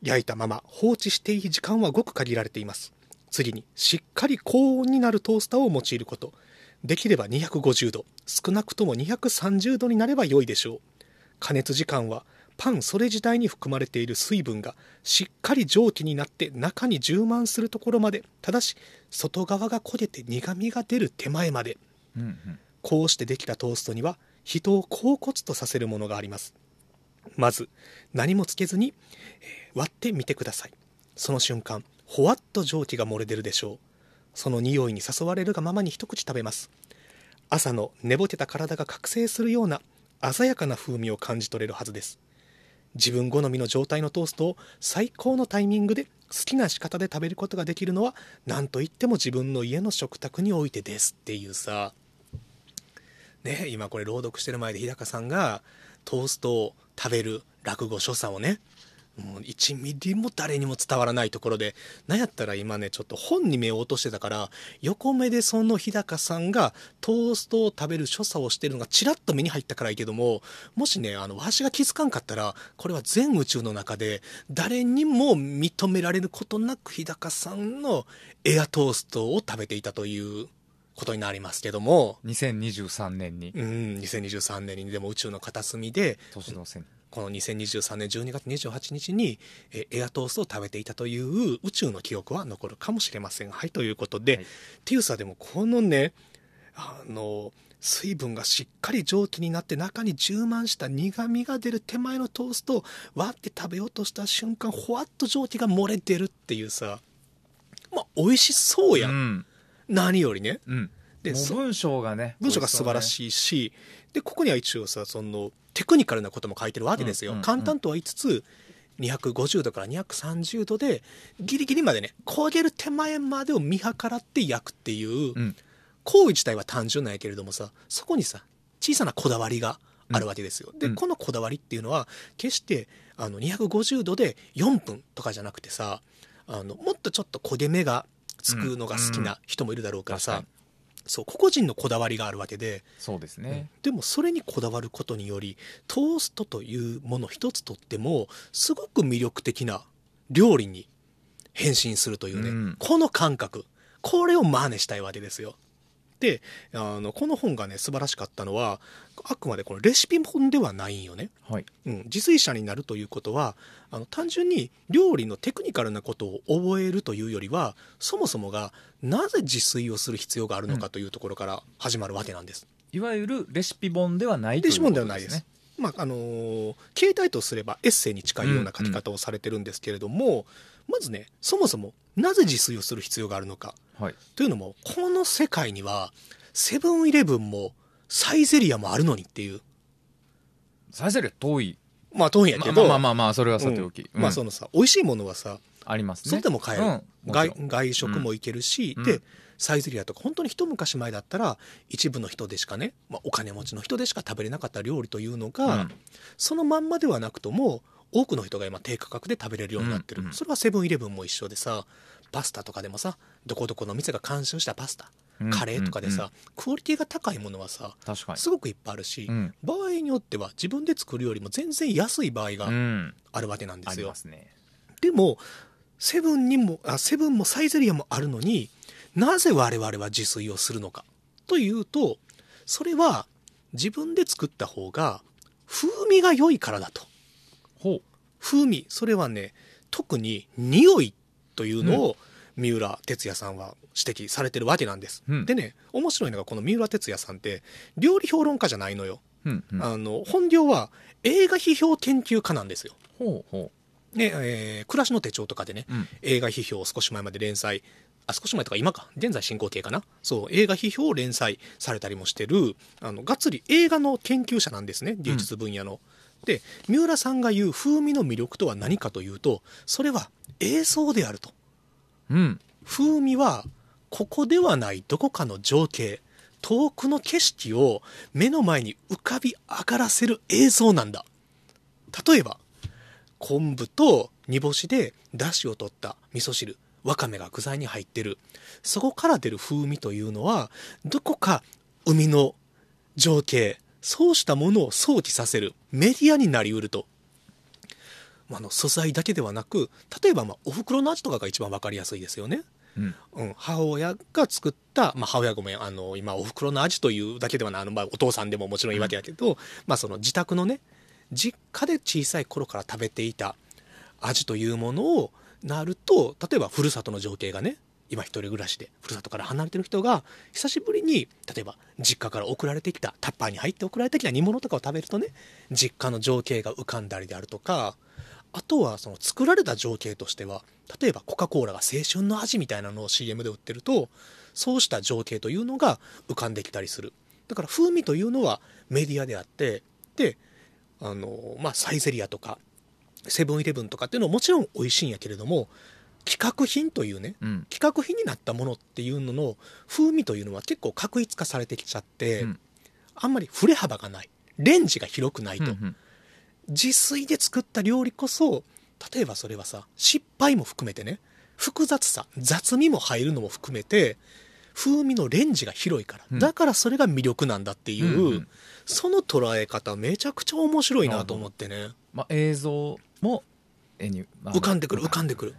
焼いたまま放置していい時間はごく限られています。次にしっかり高温になるトースターを用いること。できれば250度少なくとも230度になれば良いでしょう。加熱時間はパンそれ自体に含まれている水分がしっかり蒸気になって中に充満するところまでただし外側が焦げて苦みが出る手前まで。うんうん。こうしてできたトーストには人を恍惚とさせるものがあります。まず何もつけずに、えー割ってみてください。その瞬間ほわっと蒸気が漏れ出るでしょう。その匂いに誘われるがままに一口食べます。朝の寝ぼけた体が覚醒するような鮮やかな風味を感じ取れるはずです。自分好みの状態のトーストを最高のタイミングで好きな仕方で食べることができるのは何といっても自分の家の食卓においてです。っていうさ。ね今これ朗読してる前で日高さんがトーストを食べる落語所作をねもう1ミリも誰にも伝わらないところでなんやったら今ねちょっと本に目を落としてたから横目でその日高さんがトーストを食べる所作をしてるのがちらっと目に入ったからいいけどももしねあのわしが気づかんかったらこれは全宇宙の中で誰にも認められることなく日高さんのエアトーストを食べていたということになりますけども。2023年に。うん、2023年に。でも宇宙の片隅で年の瀬この2023年12月28日にえエアトーストを食べていたという宇宙の記憶は残るかもしれません。はい、ということで、はい。っていうさ、でもこのね、あの、水分がしっかり蒸気になって中に充満した苦みが出る手前のトーストを割って食べようとした瞬間、ほわっと蒸気が漏れてるっていうさ、まあ、美味しそうやん。うん何よりね。うん。で文章がね文章が素晴らいしいし、でここには一応さそのテクニカルなことも書いてるわけですよ、うんうんうん。簡単とは言いつつ250度から230度でギリギリまでね焦げる手前までを見計らって焼くっていううん。行為自体は単純なんやけれどもさそこにさ小さなこだわりがあるわけですよ、でうん。このこだわりっていうのは決してあの250度で4分とかじゃなくてさあのもっとちょっと焦げ目がつくのが好きな人もいるだろうからさ、確かそう個々人のこだわりがあるわけで、そうですね。でもそれにこだわることによりトーストというもの一つとってもすごく魅力的な料理に変身するというね、うん。この感覚。これを真似したいわけですよ。であのこの本がね素晴らしかったのはあくまでこのレシピ本ではないんよね、はい。うん、自炊者になるということはあの単純に料理のテクニカルなことを覚えるというよりはそもそもがなぜ自炊をする必要があるのかというところから始まるわけなんです、いわゆるレシピ本ではないというレシピ本ではないです。まああのー形態とすればエッセイに近いような書き方をされてるんですけれども、まずねそもそもなぜ自炊をする必要があるのかはい。というのもこの世界にはセブンイレブンもサイゼリアもあるのにっていう。サイゼリア遠い。まあ遠いんやまあけど、まあまあまあそれはさておき、うん。まあうんそのさ美味しいものはさありますね。それでも買える、うん。外外食も行けるし、うん。でサイゼリアとか本当に一昔前だったら一部の人でしかね、まあ、お金持ちの人でしか食べれなかった料理というのが、うん。そのまんまではなくとも多くの人が今低価格で食べれるようになってる、それはセブンイレブンも一緒でさパスタとかでもさどこどこの店が監修したパスタうんカレーとかでさ、うんクオリティが高いものはさ確かに。すごくいっぱいあるし、うん。場合によっては自分で作るよりも全然安い場合がうん。あるわけなんであすよ、りますね。でもセブンにもあセブンもサイゼリアもあるのになぜ我々は自炊をするのか。というとそれは自分で作った方が風味が良いからだと。ほう。風味。それはね特に匂いというのを三浦哲也さんは指摘されてるわけなんです、うん。でね面白いのがこの三浦哲也さんって料理評論家じゃないのよ、うんうん。あの本業は映画批評研究家なんですよ。ほうほねえー暮らしの手帳とかでね、ううん。映画批評を少し前まで連載あ少し前とか今か。現在進行形かな。そう映画批評を連載されたりもしてるあのがっつり映画の研究者なんですね芸術分野の。で三浦さんが言う風味の魅力とは何かというとそれは映像であると。うん。風味はここではないどこかの情景遠くの景色を目の前に浮かび上がらせる映像なんだ。例えば昆布と煮干しで出汁を取った味噌汁わかめが具材に入ってる。そこから出る風味というのはどこか海の情景そうしたものを想起させるメディアになりうると。まああの素材だけではなく例えばまあお袋の味とかが一番わかりやすいですよね。うん。うん、母親が作った、まあ、母親ごめんあの今お袋の味というだけではないあの、まあ、お父さんでももちろんいいわけだけど、まあ、その自宅のね実家で小さい頃から食べていた味というものをなると例えばふるさとの情景がね今一人暮らしでふるさとから離れてる人が久しぶりに例えば実家から送られてきたタッパーに入って送られてきた煮物とかを食べるとね実家の情景が浮かんだりであるとかあとはその作られた情景としては例えばコカ・コーラが青春の味みたいなのを CM で売ってるとそうした情景というのが浮かんできたりする。だから風味というのはメディアであってであの、まあ、サイゼリアとかセブンイレブンとかっていうのはもちろん美味しいんやけれども企画品というねうん。企画品になったものっていうのの風味というのは結構確一化されてきちゃって、うん。あんまり振れ幅がない。レンジが広くないと、うんうん。自炊で作った料理こそ例えばそれはさ失敗も含めてね複雑さ雑味も入るのも含めて風味のレンジが広いから、うん。だからそれが魅力なんだっていう、うんうんその捉え方めちゃくちゃ面白いなと思ってね。まあ映像も絵にまあ浮かんでくる浮かんでくる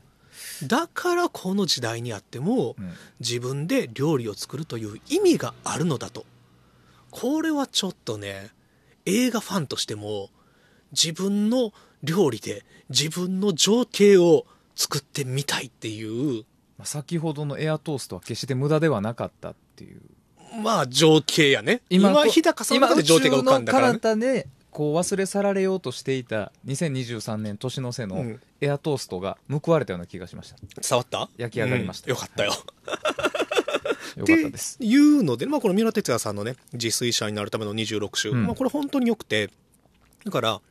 だからこの時代にあってもうん。自分で料理を作るという意味があるのだと。これはちょっとね映画ファンとしても自分の料理で自分の情景を作ってみたいっていうまあ先ほどのエアトーストは決して無駄ではなかったっていう。まあ情景やね。今こう日高さんの中で情景が浮かんだから、ね。の彼方でこう忘れ去られようとしていた2023年年の瀬のうん。エアトーストが報われたような気がしました。伝わった？焼き上がりました。うん。よかったよ。よかったです。っていうので、まあ、この三浦哲也さんのね自炊者になるための26種、うん。まあ、これ本当によくてだから、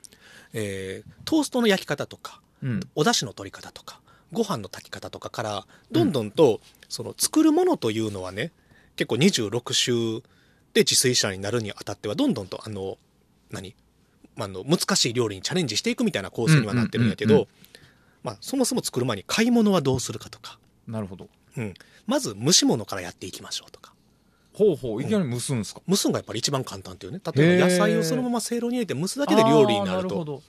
えートーストの焼き方とかうん。お出汁の取り方とかご飯の炊き方とかからどんどんと、その作るものというのはね結構26種で自炊者になるにあたってはどんどんとあの何、まあ、あの難しい料理にチャレンジしていくみたいな構成にはなってるんやけうんうんうんどまあそもそも作る前に買い物はどうするかとか、なるほど。うん、まず蒸し物からやっていきましょうとか。ほうほう。いきなり蒸すんですか、蒸すのがやっぱり一番簡単っていうね。例えば野菜をそのまませいろに入れて蒸すだけで料理になると。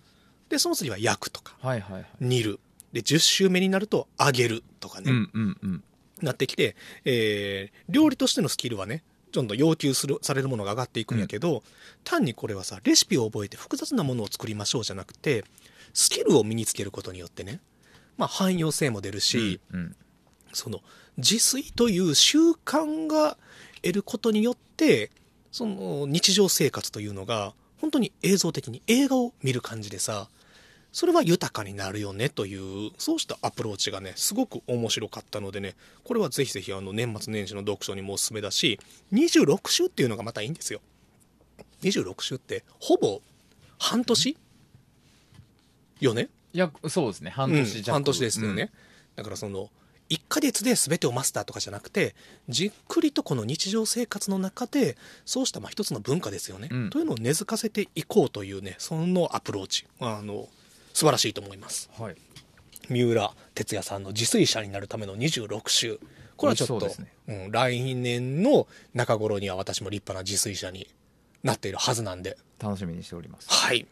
でその次は焼くとか。はいはいはい。煮る。で10周目になると揚げるとかね、うんうんうん。なってきて、えー料理としてのスキルはねどんどん要求するされるものが上がっていくんやけど、単にこれはさレシピを覚えて複雑なものを作りましょうじゃなくてスキルを身につけることによってね、まあ、汎用性も出るし、うん。その自炊という習慣が得ることによってその日常生活というのが本当に映像的に映画を見る感じでさそれは豊かになるよねというそうしたアプローチがねすごく面白かったのでねこれはぜひぜひあの年末年始の読書にもおすすめだし26週っていうのがまたいいんですよ。26週ってほぼ半年？よね？いやそうですね。半うん年弱、半年ですよね、だからその1ヶ月で全てをマスターとかじゃなくてじっくりとこの日常生活の中でそうしたまあ一つの文化ですよね、うん。というのを根付かせていこうというねそのアプローチ。あの素晴らしいと思いますうんはい三浦哲也さんの自炊者になるための26週これはちょっと、美味しそううん、来年の中頃には私も立派な自炊者になっているはずなんで。楽しみにしておりますはい。っ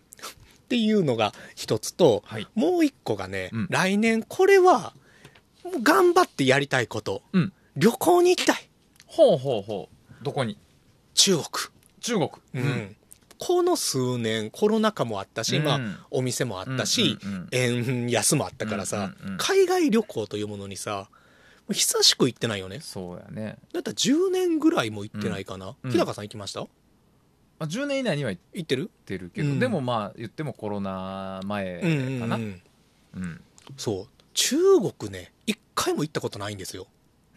ていうのが一つと、はいもう一個がね、うん来年これは、頑張ってやりたいこと。うん旅行に行きたい。ほうほうほうどこに？中国。中国うん。この数年コロナ禍もあったし、うん。まあお店もあったし、うんうんうん円安もあったからさ、うんうんうん海外旅行というものにさ、久しく行ってないよね。そうやね。だったら10年ぐらいも行ってないかな。うん。日高さん行きました？まあ10年以内には行っ行ってる？てるけど、うん。でもまあ言ってもコロナ前うんうんかな、うんうん。うん。そう。中国ね、一回も行ったことないんですよ。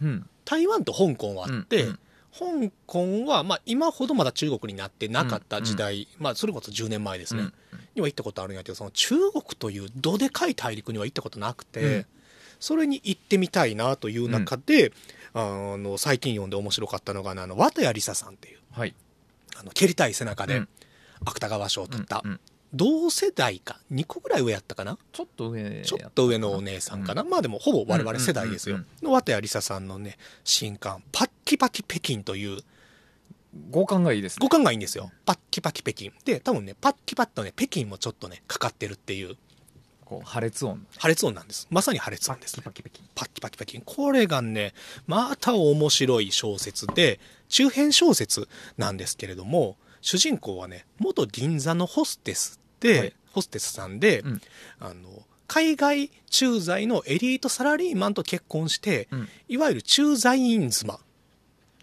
うん。台湾と香港はあって、うん香港は、まあ、今ほどまだ中国になってなかった時代、まあ、それこそ10年前ですね、うん。には行ったことあるんやけどその中国というどでかい大陸には行ったことなくて、うん。それに行ってみたいなという中で、あの最近読んで面白かったのが、ね、あの綿谷りささんっていうはい。あの蹴りたい背中でうん。芥川賞を取った、うんうん同世代か？2個ぐらい上やったかな？ちょっと上ちょっと上のお姉さんかな、まあでもほぼ我々世代ですよ、うんうんの綿谷りささんのね新刊「パッキパキ北京」という五感がいいですね。五感がいいんですよ。パッキパキ北京。で多分ねパッキパッとね北京もちょっとねかかってるっていうこう破裂音。破裂音なんです。まさに破裂パ音ですね。キパキパキパッキパキパキこれがねまた面白い小説で中編小説なんですけれども主人公はね元銀座のホステスで、はい。ホステスさんで、うん。あの海外駐在のエリートサラリーマンと結婚して、うん。いわゆる駐在員妻。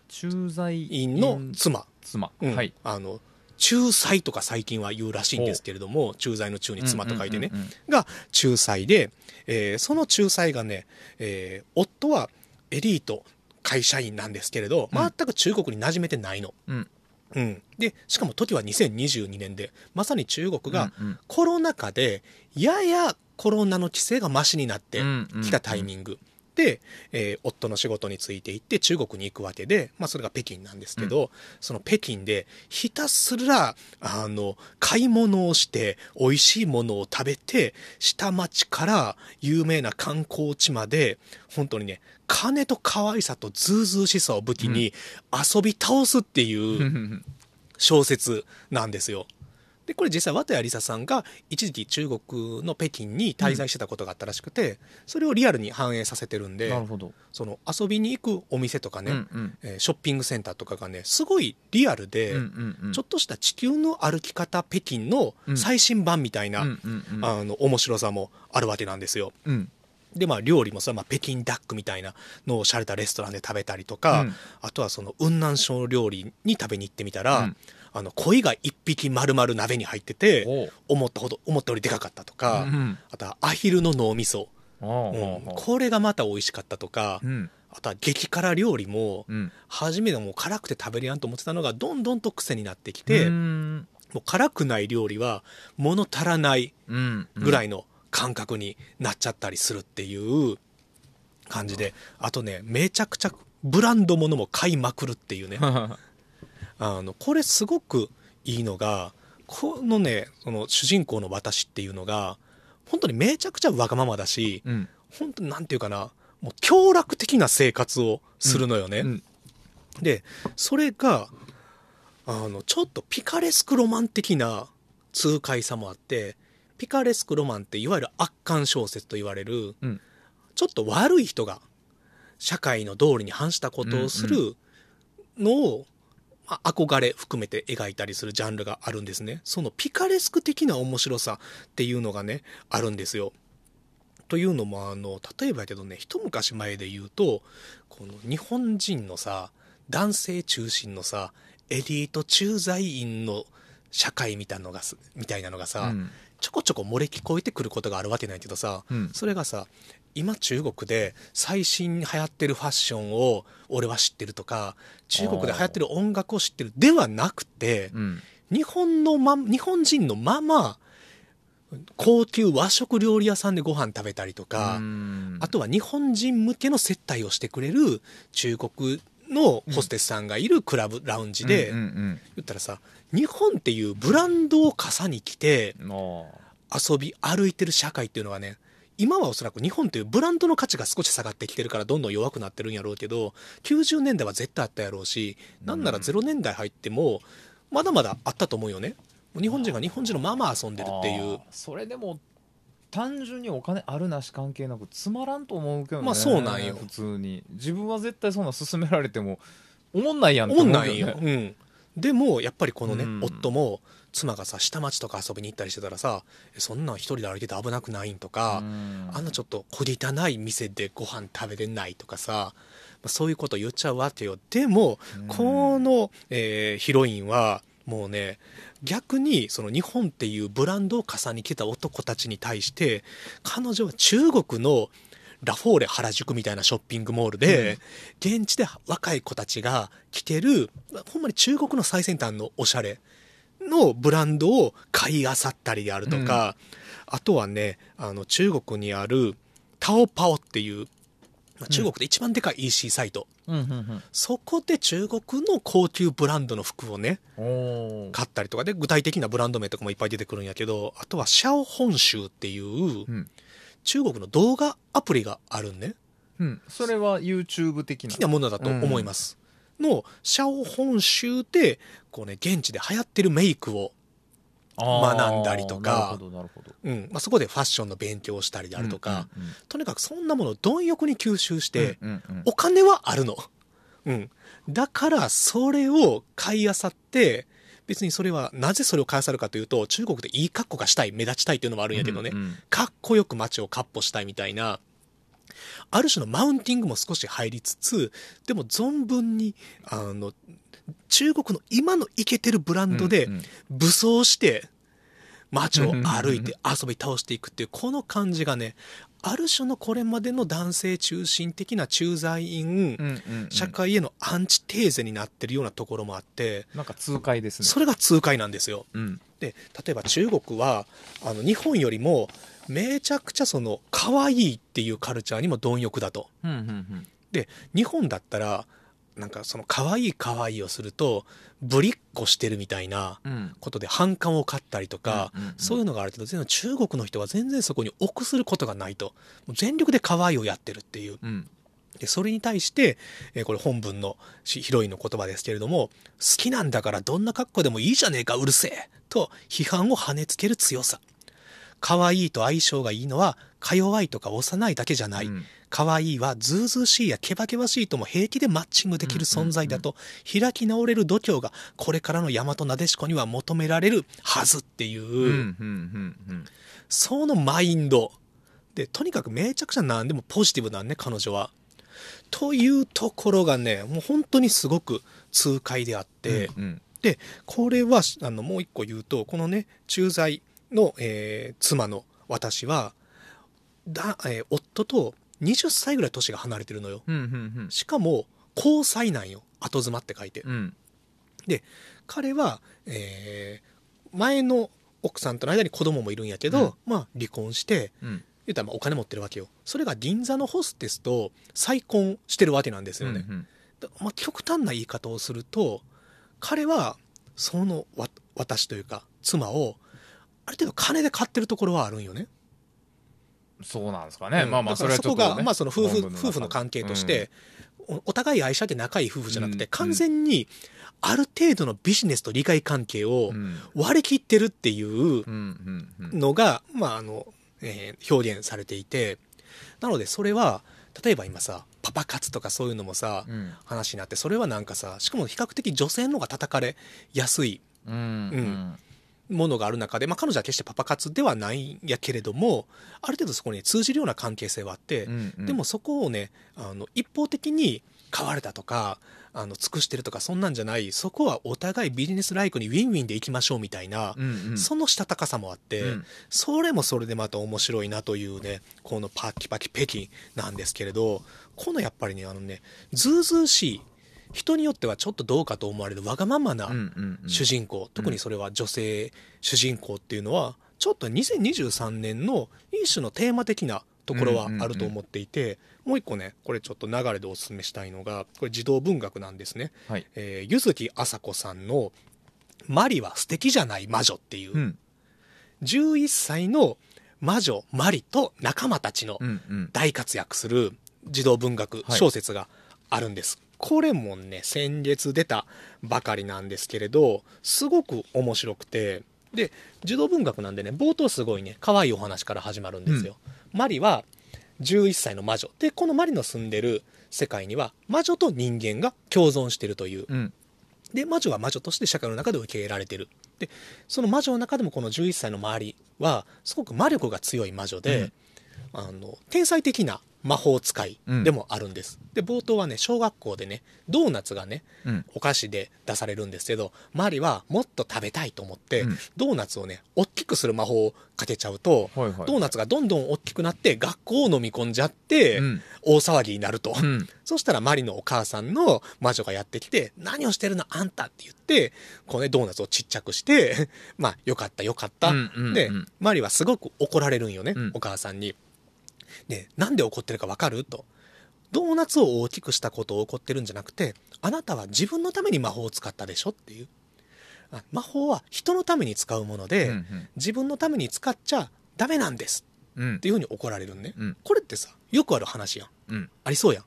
駐在員。の妻、妻、うん。はい。あの仲裁とか最近は言うらしいんですけれども駐在の中に妻と書いてね、うんうんうんが仲裁で、えーその仲裁がね、えー夫はエリート会社員なんですけれど、うん。全く中国に馴染めてないの。うんうん、でしかも時は2022年でまさに中国がうんうん。コロナ禍でややコロナの規制がマシになってうんうんきたタイミング。で、えー夫の仕事について行って中国に行くわけで、まあ、それが北京なんですけど、その北京でひたすらあの買い物をして美味しいものを食べて下町から有名な観光地まで本当にね金と可愛さとズうずうしさを武器に遊び倒すっていう、うんうん小説なんですよ。でこれ実際綿谷りささんが一時期中国の北京に滞在してたことがあったらしくて、それをリアルに反映させてるんでなるほど、その遊びに行くお店とかね、うんうん。えーショッピングセンターとかがねすごいリアルで、うんうんうん。ちょっとした地球の歩き方北京のうん。最新版みたいな、うんうんうん。あの面白さもあるわけなんですよ。うん。でまあ料理もさ、まあ、北京ダックみたいなのを洒落たレストランで食べたりとか、うん。あとはその雲南省料理に食べに行ってみたら、うんあの鯉が一匹丸々鍋に入ってて思ったほど思ったよりでかかったとか、うんあとはアヒルの脳みそ、おううん。これがまた美味しかったとか、うん。あとは激辛料理も、うん。初めはもう辛くて食べれやんと思ってたのがどんどんと癖になってきて、うん。もう辛くない料理は物足らないうん。ぐらいの感覚になっちゃったりするっていう感じで、あとねめちゃくちゃブランド物も買いまくるっていうね あのこれすごくいいのがこのねその主人公の私っていうのが本当にめちゃくちゃわがままだしうん。本当になんていうかなもう強楽的な生活をするのよね、うん。でそれがあのちょっとピカレスクロマン的な痛快さもあってピカレスクロマンっていわゆる圧巻小説と言われるうん。ちょっと悪い人が社会の道理に反したことをするのを、まあ憧れ含めて描いたりするジャンルがあるんですね。そのピカレスク的な面白さっていうのがねあるんですよ。というのもあの例えばやけどね一昔前で言うとこの日本人のさ男性中心のさエリート駐在員の社会みたいなのがすみたいなのがさ、うん。ちょこちょこ漏れ聞こえてくることがあるわけないけどさ、うん。それがさ今中国で最新に流行ってるファッションを俺は知ってるとか中国で流行ってる音楽を知ってるではなくてうん。日本のま日本人のまま高級和食料理屋さんでご飯食べたりとか、うん。あとは日本人向けの接待をしてくれる中国のホステスさんがいるクラブラウンジで、うんうん言ったらさ日本っていうブランドを傘に着て遊び歩いてる社会っていうのはね今はおそらく日本というブランドの価値が少し下がってきてるからどんどん弱くなってるんやろうけど90年代は絶対あったやろうしなんなら0年代入ってもまだまだあったと思うよね。日本人が日本人のまま遊んでるっていう。それでも単純にお金あるなし関係なくつまらんと思うけどねまあそうなんよ。普通に。自分は絶対そんな勧められても思んないやんって思思うけどね。んないよ、うん、でもやっぱりこのね、うん。夫も妻がさ下町とか遊びに行ったりしてたらさえそんなん一人で歩いてて危なくないん？とか、うんあんなちょっと小汚い店でご飯食べれない？とかさ、まあそういうこと言っちゃうわけよ。でも、うん。この、えーヒロインはもうね逆にその日本っていうブランドを重ねてた男たちに対して彼女は中国のラフォーレ原宿みたいなショッピングモールで、現地で若い子たちが着てるほんまに中国の最先端のおしゃれのブランドを買い漁ったりであるとか、あとはねあの中国にあるタオパオっていう、まあ中国で一番でかい EC サイト、そこで中国の高級ブランドの服をね買ったりとか。で具体的なブランド名とかもいっぱい出てくるんやけどあとはシャオ本州っていううん中国の動画アプリがあるんね。うん。それは YouTube 的な。なものだと思います、のシャオ本州でこうね現地で流行ってるメイクを学んだりとか。なるほどなるほど。うん。まあ、そこでファッションの勉強をしたりであるとか、うんうん。とにかくそんなものを貪欲に吸収して、うんうんうん。お金はあるの。うん。だから、それを買い漁って、別にそれは、なぜそれを買い漁るかというと、中国でいい格好がしたい、目立ちたいっていうのもあるんやけどね、うんうんかっこよく街をかっ歩したいみたいな、ある種のマウンティングも少し入りつつ、でも存分に、あの、中国の今のイケてるブランドで武装して、街を歩いて遊び倒していくっていう、この感じがね、ある種のこれまでの男性中心的な駐在員、うんうんうん社会へのアンチテーゼになってるようなところもあって、なんか痛快ですねそれが痛快なんですよ。うんで、例えば中国は、あの、日本よりも、めちゃくちゃその、可愛いっていうカルチャーにも貪欲だと。うんうんうんで、日本だったら、なんかその、可愛い可愛いをすると、ぶりっこしてるみたいなうんことで反感を買ったりとか、そういうのがあるけど、全然中国の人は全然そこに臆することがないと。もう全力で可愛いをやってるっていう。うんで、それに対して、えーこれ本文のしヒロインの言葉ですけれども、好きなんだからどんな格好でもいいじゃねえか、うるせえと批判を跳ねつける強さ。可愛いと相性がいいのは、か弱いとか幼いだけじゃない。うん可愛いはずうずうしいやけばけばしいとも平気でマッチングできる存在だと、開き直れる度胸がこれからの大和なでしこには求められるはずっていう、そのマインド。で、とにかくめちゃくちゃ何でもポジティブなんね、彼女は。というところがね、もう本当にすごく痛快であって、うんうんで、これは、あの、もう一個言うと、このね、駐在の、えー妻の私は、だ、えー夫と20歳ぐらい年が離れてるのよ。うんうんうんしかも、交際なんよ。後妻って書いて。うん彼は、えー前の奥さんとの間に子供もいるんやけど、うんまあ、離婚して、うん言ったらまあお金持ってるわけよ。それが銀座のホステスと再婚してるわけなんですよね。うんだまあ、極端な言い方をすると、彼は、そのわ私というか、妻を、ある程度金で買ってるところはあるんよね。そうなんですかね、うん。まあまあそこそれはちょっと、ね、が、まあその夫婦、夫婦の関係として、おお互い愛し合って仲いい夫婦じゃなくて、うん。完全に、ある程度のビジネスと利害関係をうん。割り切ってるっていううんうんうん。のが、まああの、えー表現されていて、なのでそれは、例えば今さ、パパ活とかそういうのもさ、うん。話になって、それはなんかさ、しかも比較的女性の方が叩かれやすい。うん。うんものがある中で、まあ彼女は決してパパ活ではないんやけれども、ある程度そこに通じるような関係性はあって、うんうん。でもそこをね、あの、一方的に買われたとか、あの、尽くしてるとか、そんなんじゃない、そこはお互いビジネスライクにウィンウィンでいきましょうみたいな、うんうん。そのしたたかさもあって、うん。それもそれでまた面白いなというね、このパキパキ北京なんですけれど、このやっぱりね、あのね、ずうずうしい、人によってはちょっとどうかと思われるわがままな主人公、特にそれは女性主人公っていうのは、ちょっと2023年の一種のテーマ的なところはあると思っていて、もう一個ね、これちょっと流れでお勧めしたいのが、これ児童文学なんですね。はい。えー、柚木麻子さんの、マリは素敵じゃない魔女っていう、うん。11歳の魔女マリと仲間たちの大活躍する児童文学はい。小説があるんです。これもね、先月出たばかりなんですけれど、すごく面白くて、で、児童文学なんでね、冒頭すごいね、可愛いお話から始まるんですよ。マリは11歳の魔女。で、このマリの住んでる世界には、魔女と人間が共存してるという。うんで、魔女は魔女として社会の中で受け入れられてる。で、その魔女の中でもこの11歳のマリは、すごく魔力が強い魔女で、あの、天才的な魔法使いでもあるんです。で、冒頭はね、小学校でね、ドーナツがね、うんお菓子で出されるんですけど、マリはもっと食べたいと思って、うんドーナツをね、大きくする魔法をかけちゃうと、はいはいドーナツがどんどん大きくなって、学校を飲み込んじゃって、うん大騒ぎになると。うんそしたらマリのお母さんの魔女がやってきて、何をしてるのあんたって言って、こうね、ドーナツをちっちゃくして、まあ、よかったよかった。うんうんうんで、マリはすごく怒られるんよね、うんお母さんに。で、なんで怒ってるかわかる？と。ドーナツを大きくしたことを怒ってるんじゃなくて、あなたは自分のために魔法を使ったでしょっていう。あ魔法は人のために使うもので、うんうん自分のために使っちゃダメなんですうんっていうふうに怒られるんね。うんこれってさ、よくある話やん。うんありそうやん。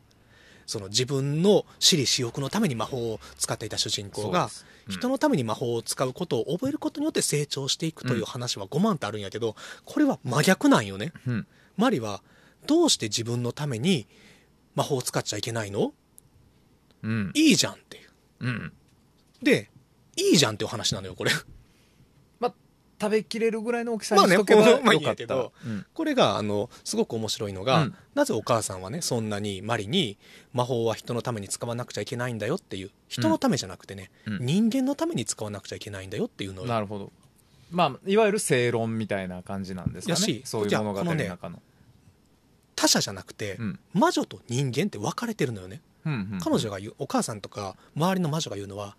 その自分の私利私欲のために魔法を使っていた主人公が、人のために魔法を使うことを覚えることによって成長していくという話は5万ってあるんやけど、これは真逆なんよね。うんマリは、どうして自分のために魔法を使っちゃいけないの？うん。いいじゃんっていう。うん。で、いいじゃんっていう話なのよ、これ。まあ食べきれるぐらいの大きさにしとけばよこのまあいいんかった。やけどうん。これが、あの、すごく面白いのが、うん。なぜお母さんはね、そんなにマリに魔法は人のために使わなくちゃいけないんだよっていう、人のためじゃなくてね、うん。人間のために使わなくちゃいけないんだよっていうのをなるほど。まあいわゆる正論みたいな感じなんですかね。そういう物語の中の他者じゃなくて、うん。魔女と人間って分かれてるのよね。うんうん彼女が言う、お母さんとか周りの魔女が言うのは、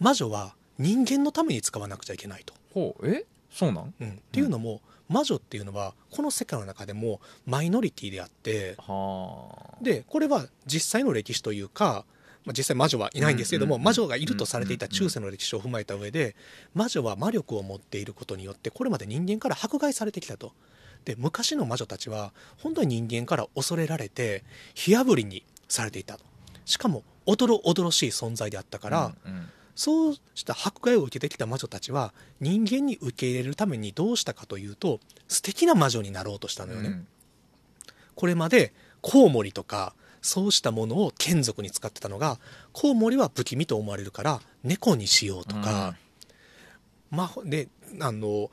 魔女は人間のために使わなくちゃいけないと。ほう。え？そうなん？うん、っていうのも、魔女っていうのはこの世界の中でもマイノリティであってはあ。でこれは実際の歴史というか、まあ、実際魔女はいないんですけども、魔女がいるとされていた中世の歴史を踏まえた上で魔女は魔力を持っていることによってこれまで人間から迫害されてきたと。で昔の魔女たちは本当に人間から恐れられて火あぶりにされていたと。しかもおどろおどろしい存在であったから、うんうん。そうした迫害を受けてきた魔女たちは人間に受け入れるためにどうしたかというと素敵な魔女になろうとしたのよね、うん。これまでコウモリとかそうしたものを眷属に使ってたのがコウモリは不気味と思われるから猫にしようとか、まあ、であの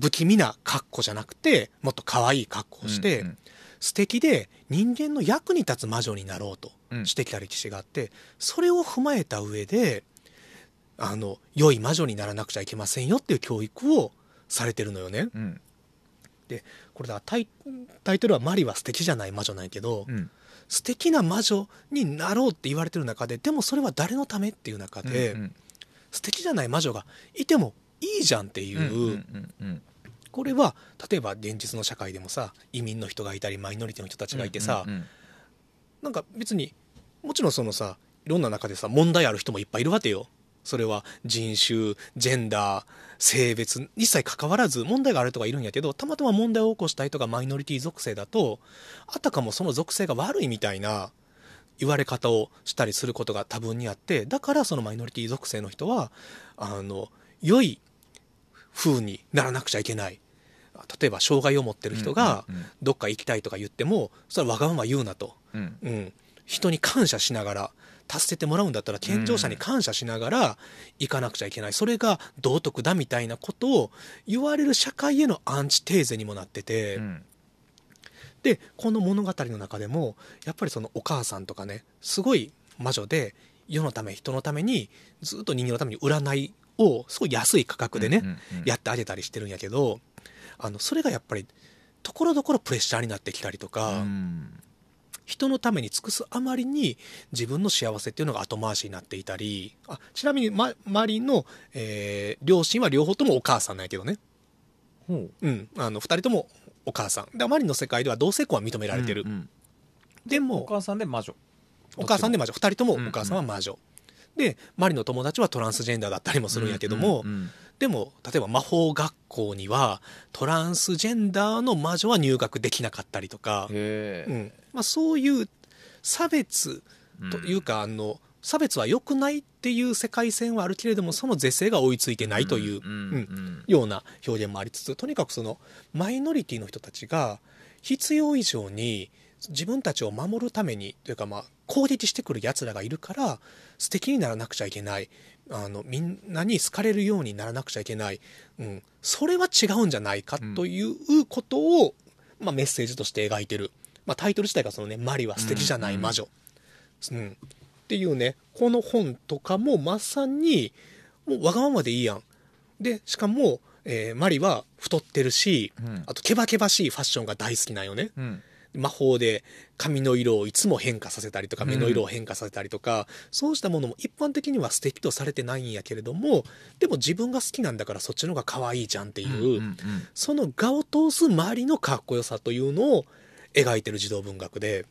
不気味な格好じゃなくてもっと可愛い格好をして、うんうん。素敵で人間の役に立つ魔女になろうとうん。してきた歴史があって、それを踏まえた上であの良い魔女にならなくちゃいけませんよっていう教育をされてるのよね。うん。でこれだタイタイトルは「マリは素敵じゃない魔女」なんやけど、うん。素敵な魔女になろうって言われてる中ででもそれは誰のためっていう中で、うん素敵じゃない魔女がいてもいいじゃんっていう、これは例えば現実の社会でもさ移民の人がいたりマイノリティの人たちがいてさ、うんうん。なんか別にもちろんそのさいろんな中でさ問題ある人もいっぱいいるわけよ。それは人種ジェンダー性別一切関わらず問題がある人がいるんやけどたまたま問題を起こした人がマイノリティ属性だとあたかもその属性が悪いみたいな言われ方をしたりすることが多分にあってだからそのマイノリティ属性の人はあの良い風にならなくちゃいけない。例えば障害を持ってる人がうんうんうん。どっか行きたいとか言ってもそれはわがまま言うなと、うん。うん、人に感謝しながら助けてもらうんだったら健常者に感謝しながら行かなくちゃいけない。それが道徳だみたいなことを言われる社会へのアンチテーゼにもなってて、うん。でこの物語の中でもやっぱりそのお母さんとかねすごい魔女で世のため人のためにずっと人間のために占いをすごい安い価格でね、うんうんうん。やってあげたりしてるんやけどあのそれがやっぱりところどころプレッシャーになってきたりとか、うん。人のために尽くすあまりに自分の幸せっていうのが後回しになっていたりあちなみに、ま、マリンの、えー両親は両方ともお母さんなんやけどね、ほう。うん、あの2人ともお母さん。でマリンの世界では同性婚は認められてる、うんうん。でもお母さんで魔女。お母さんで魔女。2人ともおうんうん母さん。は魔女、でマリの友達はトランスジェンダーだったりもするんやけども、うんうんでも、例えば魔法学校には、トランスジェンダーの魔女は入学できなかったりとか、うん。まあ、そういう差別というか、あの、差別は良くないっていう世界線はあるけれども、その是正が追いついてないという、うんうん。うんような表現もありつつ、とにかくその、マイノリティの人たちが、必要以上に自分たちを守るために、というかまあ、攻撃してくる奴らがいるから、素敵にならなくちゃいけない。あの、みんなに好かれるようにならなくちゃいけない。うん。それは違うんじゃないかということを、まあ、メッセージとして描いてる。まあ、タイトル自体がそのね、マリは素敵じゃない魔女。うん。っていうね、この本とかもまさに、もうわがままでいいやん。で、しかも、えーマリは太ってるし、うんあとケバケバしいファッションが大好きなんよね。うん魔法で髪の色をいつも変化させたりとかうん。目の色を変化させたりとか、そうしたものも一般的には素敵とされてないんやけれどもでも自分が好きなんだからそっちの方が可愛いじゃんっていう、うんうんその画を通す周りのかっこよさというのを描いてる児童文学で、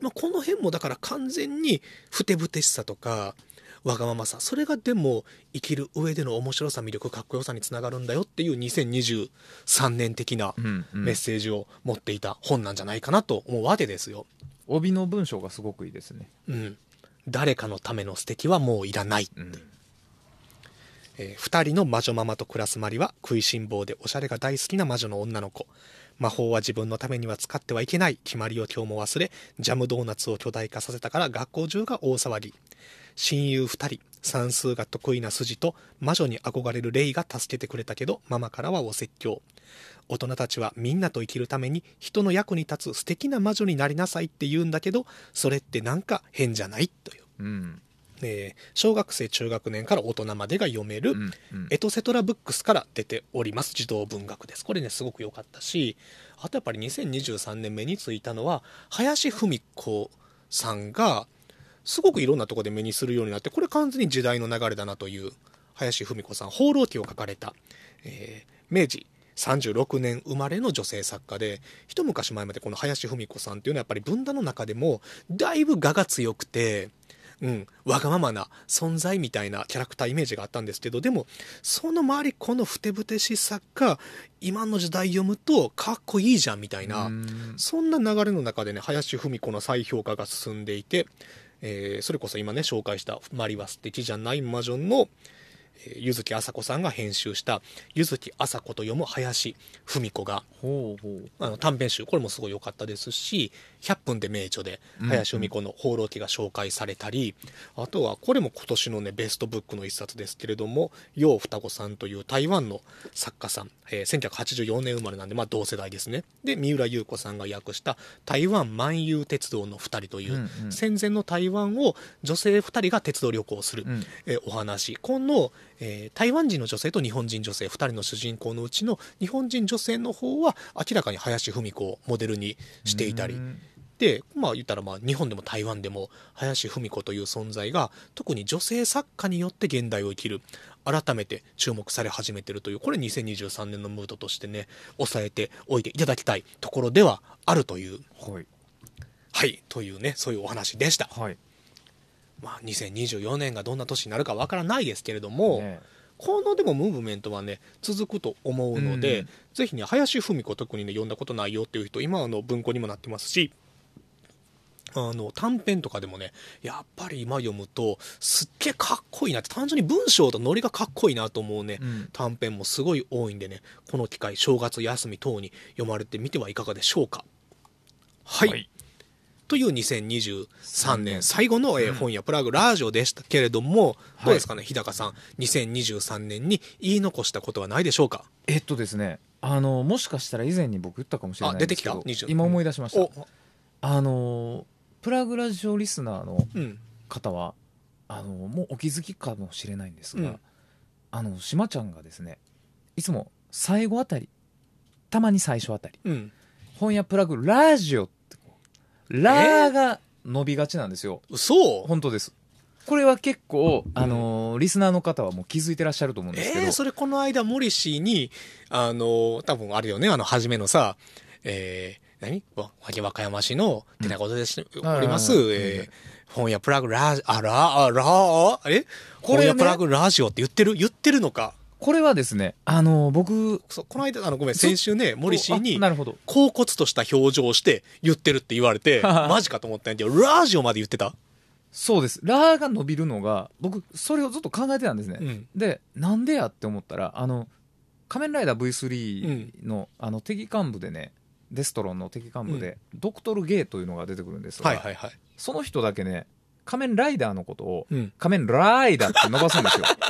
まあ、この辺もだから完全にふてぶてしさとかわがままさ。それがでも生きる上での面白さ魅力かっこよさにつながるんだよっていう2023年的なメッセージを持っていた本なんじゃないかなと思うわけですよ。帯の文章がすごくいいですね。うん、誰かのための素敵はもういらない、うん。えー二人の魔女ママと暮らすマリは食いしん坊でおしゃれが大好きな魔女の女の子。魔法は自分のためには使ってはいけない。決まりを今日も忘れジャムドーナツを巨大化させたから学校中が大騒ぎ親友二人算数が得意な筋と魔女に憧れるレイが助けてくれたけどママからはお説教。大人たちはみんなと生きるために人の役に立つ素敵な魔女になりなさいって言うんだけどそれってなんか変じゃないという、うん。えー小学生中学年から大人までが読める、うんうん。エトセトラブックスから出ております。児童文学です。これねすごく良かったしあとやっぱり2023年目についたのは林芙美子さんがすごくいろんなところで目にするようになってこれ完全に時代の流れだなという林芙美子さん「放浪記」を書かれた、えー明治36年生まれの女性作家で一昔前までこの林芙美子さんっていうのはやっぱり文壇の中でもだいぶ我が強くてうん、わがままな存在みたいなキャラクターイメージがあったんですけどでもその周りこのふてぶてしさが今の時代読むとかっこいいじゃんみたいな、うん。そんな流れの中でね林芙美子の再評価が進んでいて、えーそれこそ今ね紹介した「マリは素敵じゃない魔女の」柚木麻子さんが編集した「柚木麻子と読む林芙美子」が短編集これもすごい良かったですし「100分で名著」でうん林芙美子の「放浪記」が紹介されたり、あとはこれも今年のねベストブックの一冊ですけれども楊双子さんという台湾の作家さん、えー1984年生まれなんで、まあ、同世代ですね。で三浦優子さんが訳した「台湾万有鉄道の2人」という、うんうん。戦前の台湾を女性2人が鉄道旅行をする、うん。えーお話。この、えー台湾人の女性と日本人女性2人の主人公のうちの日本人女性の方は明らかに林芙美子をモデルにしていたり。うん。でまあ言ったらまあ日本でも台湾でも林芙美子という存在が特に女性作家によって現代を生きる改めて注目され始めてるというこれ2023年のムードとしてね抑えておいていただきたいところではあるという。はい。はいというねそういうお話でした。はいまあ、2024年がどんな年になるかわからないですけれども、ねこのでもムーブメントはね続くと思うので、うん。ぜひね林芙美子特にね読んだことないよっていう人今あの文庫にもなってますしあの短編とかでもねやっぱり今読むとすっげえかっこいいなって単純に文章とノリがかっこいいなと思うね、うん。短編もすごい多いんでねこの機会正月休み等に読まれてみてはいかがでしょうか。はい、はいという2023年最後の、えーうん本屋プラグラジオでしたけれども、はい。どうですかね日高さん。2023年に言い残したことはないでしょうか？えっとですねあのもしかしたら以前に僕言ったかもしれないんですけどあ出てきた？20今思い出しました、おあのプラグラジオリスナーのうん。方はあのもうお気づきかもしれないんですが、うん。あのしまちゃんがですねいつも最後あたりたまに最初あたりうん。本屋プラグラジオっラーが伸びがちなんですよ。そう本当です。これは結構、あのリスナーの方はもう気づいてらっしゃると思うんですけど、えー、それこの間モリシーにあの多分あるよね。あの初めのさえー、何？わ和歌山市の寺子でしております、えー本屋プラグラジあらあらあえ？これね。本屋プラグラジオって言ってる？言ってるのか？これはですね、あの、僕、そうこの間、あの、ごめん、先週ね、森氏あにな、るほど。恍惚とした表情をして言ってるって言われて、マジかと思ったんやけど、ラジオまで言ってた？そうです。ラーが伸びるのが、僕、それをずっと考えてたんですね。うん。で、なんでやって思ったら、あの、仮面ライダー V3 の、あの、敵幹部でね、デストロンの敵幹部で、ドクトル・ゲイというのが出てくるんですが、はいはいはい。その人だけね、仮面ライダーのことを、うん。仮面ライダーって伸ばすんですよ。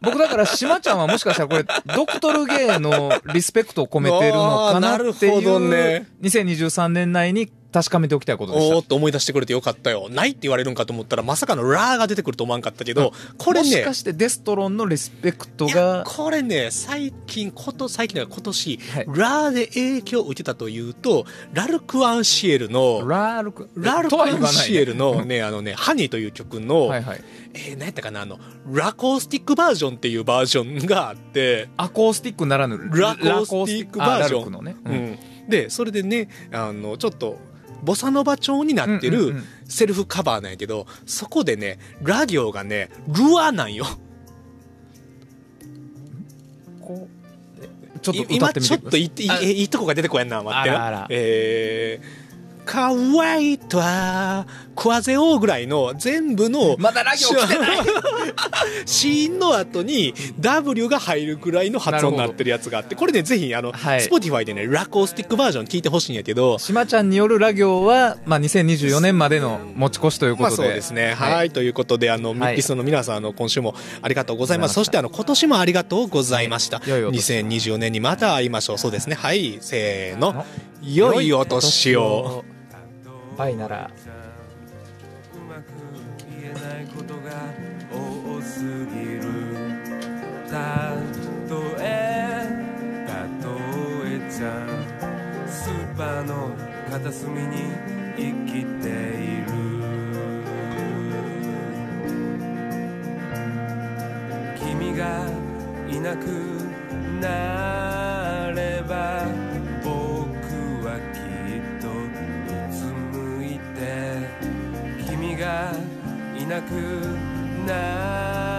僕だから、島ちゃんはもしかしたらこれ、ドクトルゲイのリスペクトを込めてるのかなっていう、ね。2023年内に確かめておきたいことでしたおーっ。と思い出してくれてよかったよ。ないって言われるんかと思ったら、まさかのラーが出てくると思わんかったけど、これねもしか、してデストロンのリスペクトが、これね、最近、こと、最近だ今年、はいラーで影響を受けたというと、ラルク・アンシエルの、ラールク、ラルク・アンシエルのね、あのね、ハニーという曲の、はいはい。えー、何やったかな、あの、ラコースティックバージョンっていうバージョンがあって、アコースティックならぬ、ラコースティックバージョンのね。う。ん。で、それでね、あの、ちょっと、ボサノバ調になってるセルフカバーなんやけど、そこでね、ラ行がね、ルアなんよ。ちょっと歌今ちょっといいいあいいいとこが出てこやんな、待ってな。あらあらえー、乾いた、クワゼオぐらいの全部の、まだラ行来てないシーンの後に W が入るくらいの発音になってるやつがあって、これね、ぜひ、あの、はい Spotify でね、ラコースティックバージョン聞いてほしいんやけど、島ちゃんによるラ行は、まあ、2024年までの持ち越しというこまあとで。そうですね。はい。ということで、あの、ミはいッキストの皆さん、あの、今週もありがとうございます。そして、あの、今年もありがとうございました。い良いお年を2024年にまた会いましょう。そうですね。はい。せーのの。良いお年を。。バイなら。パーの片隅に生きている君がいなくなれば僕はきっとうつむいて君がいなくなれ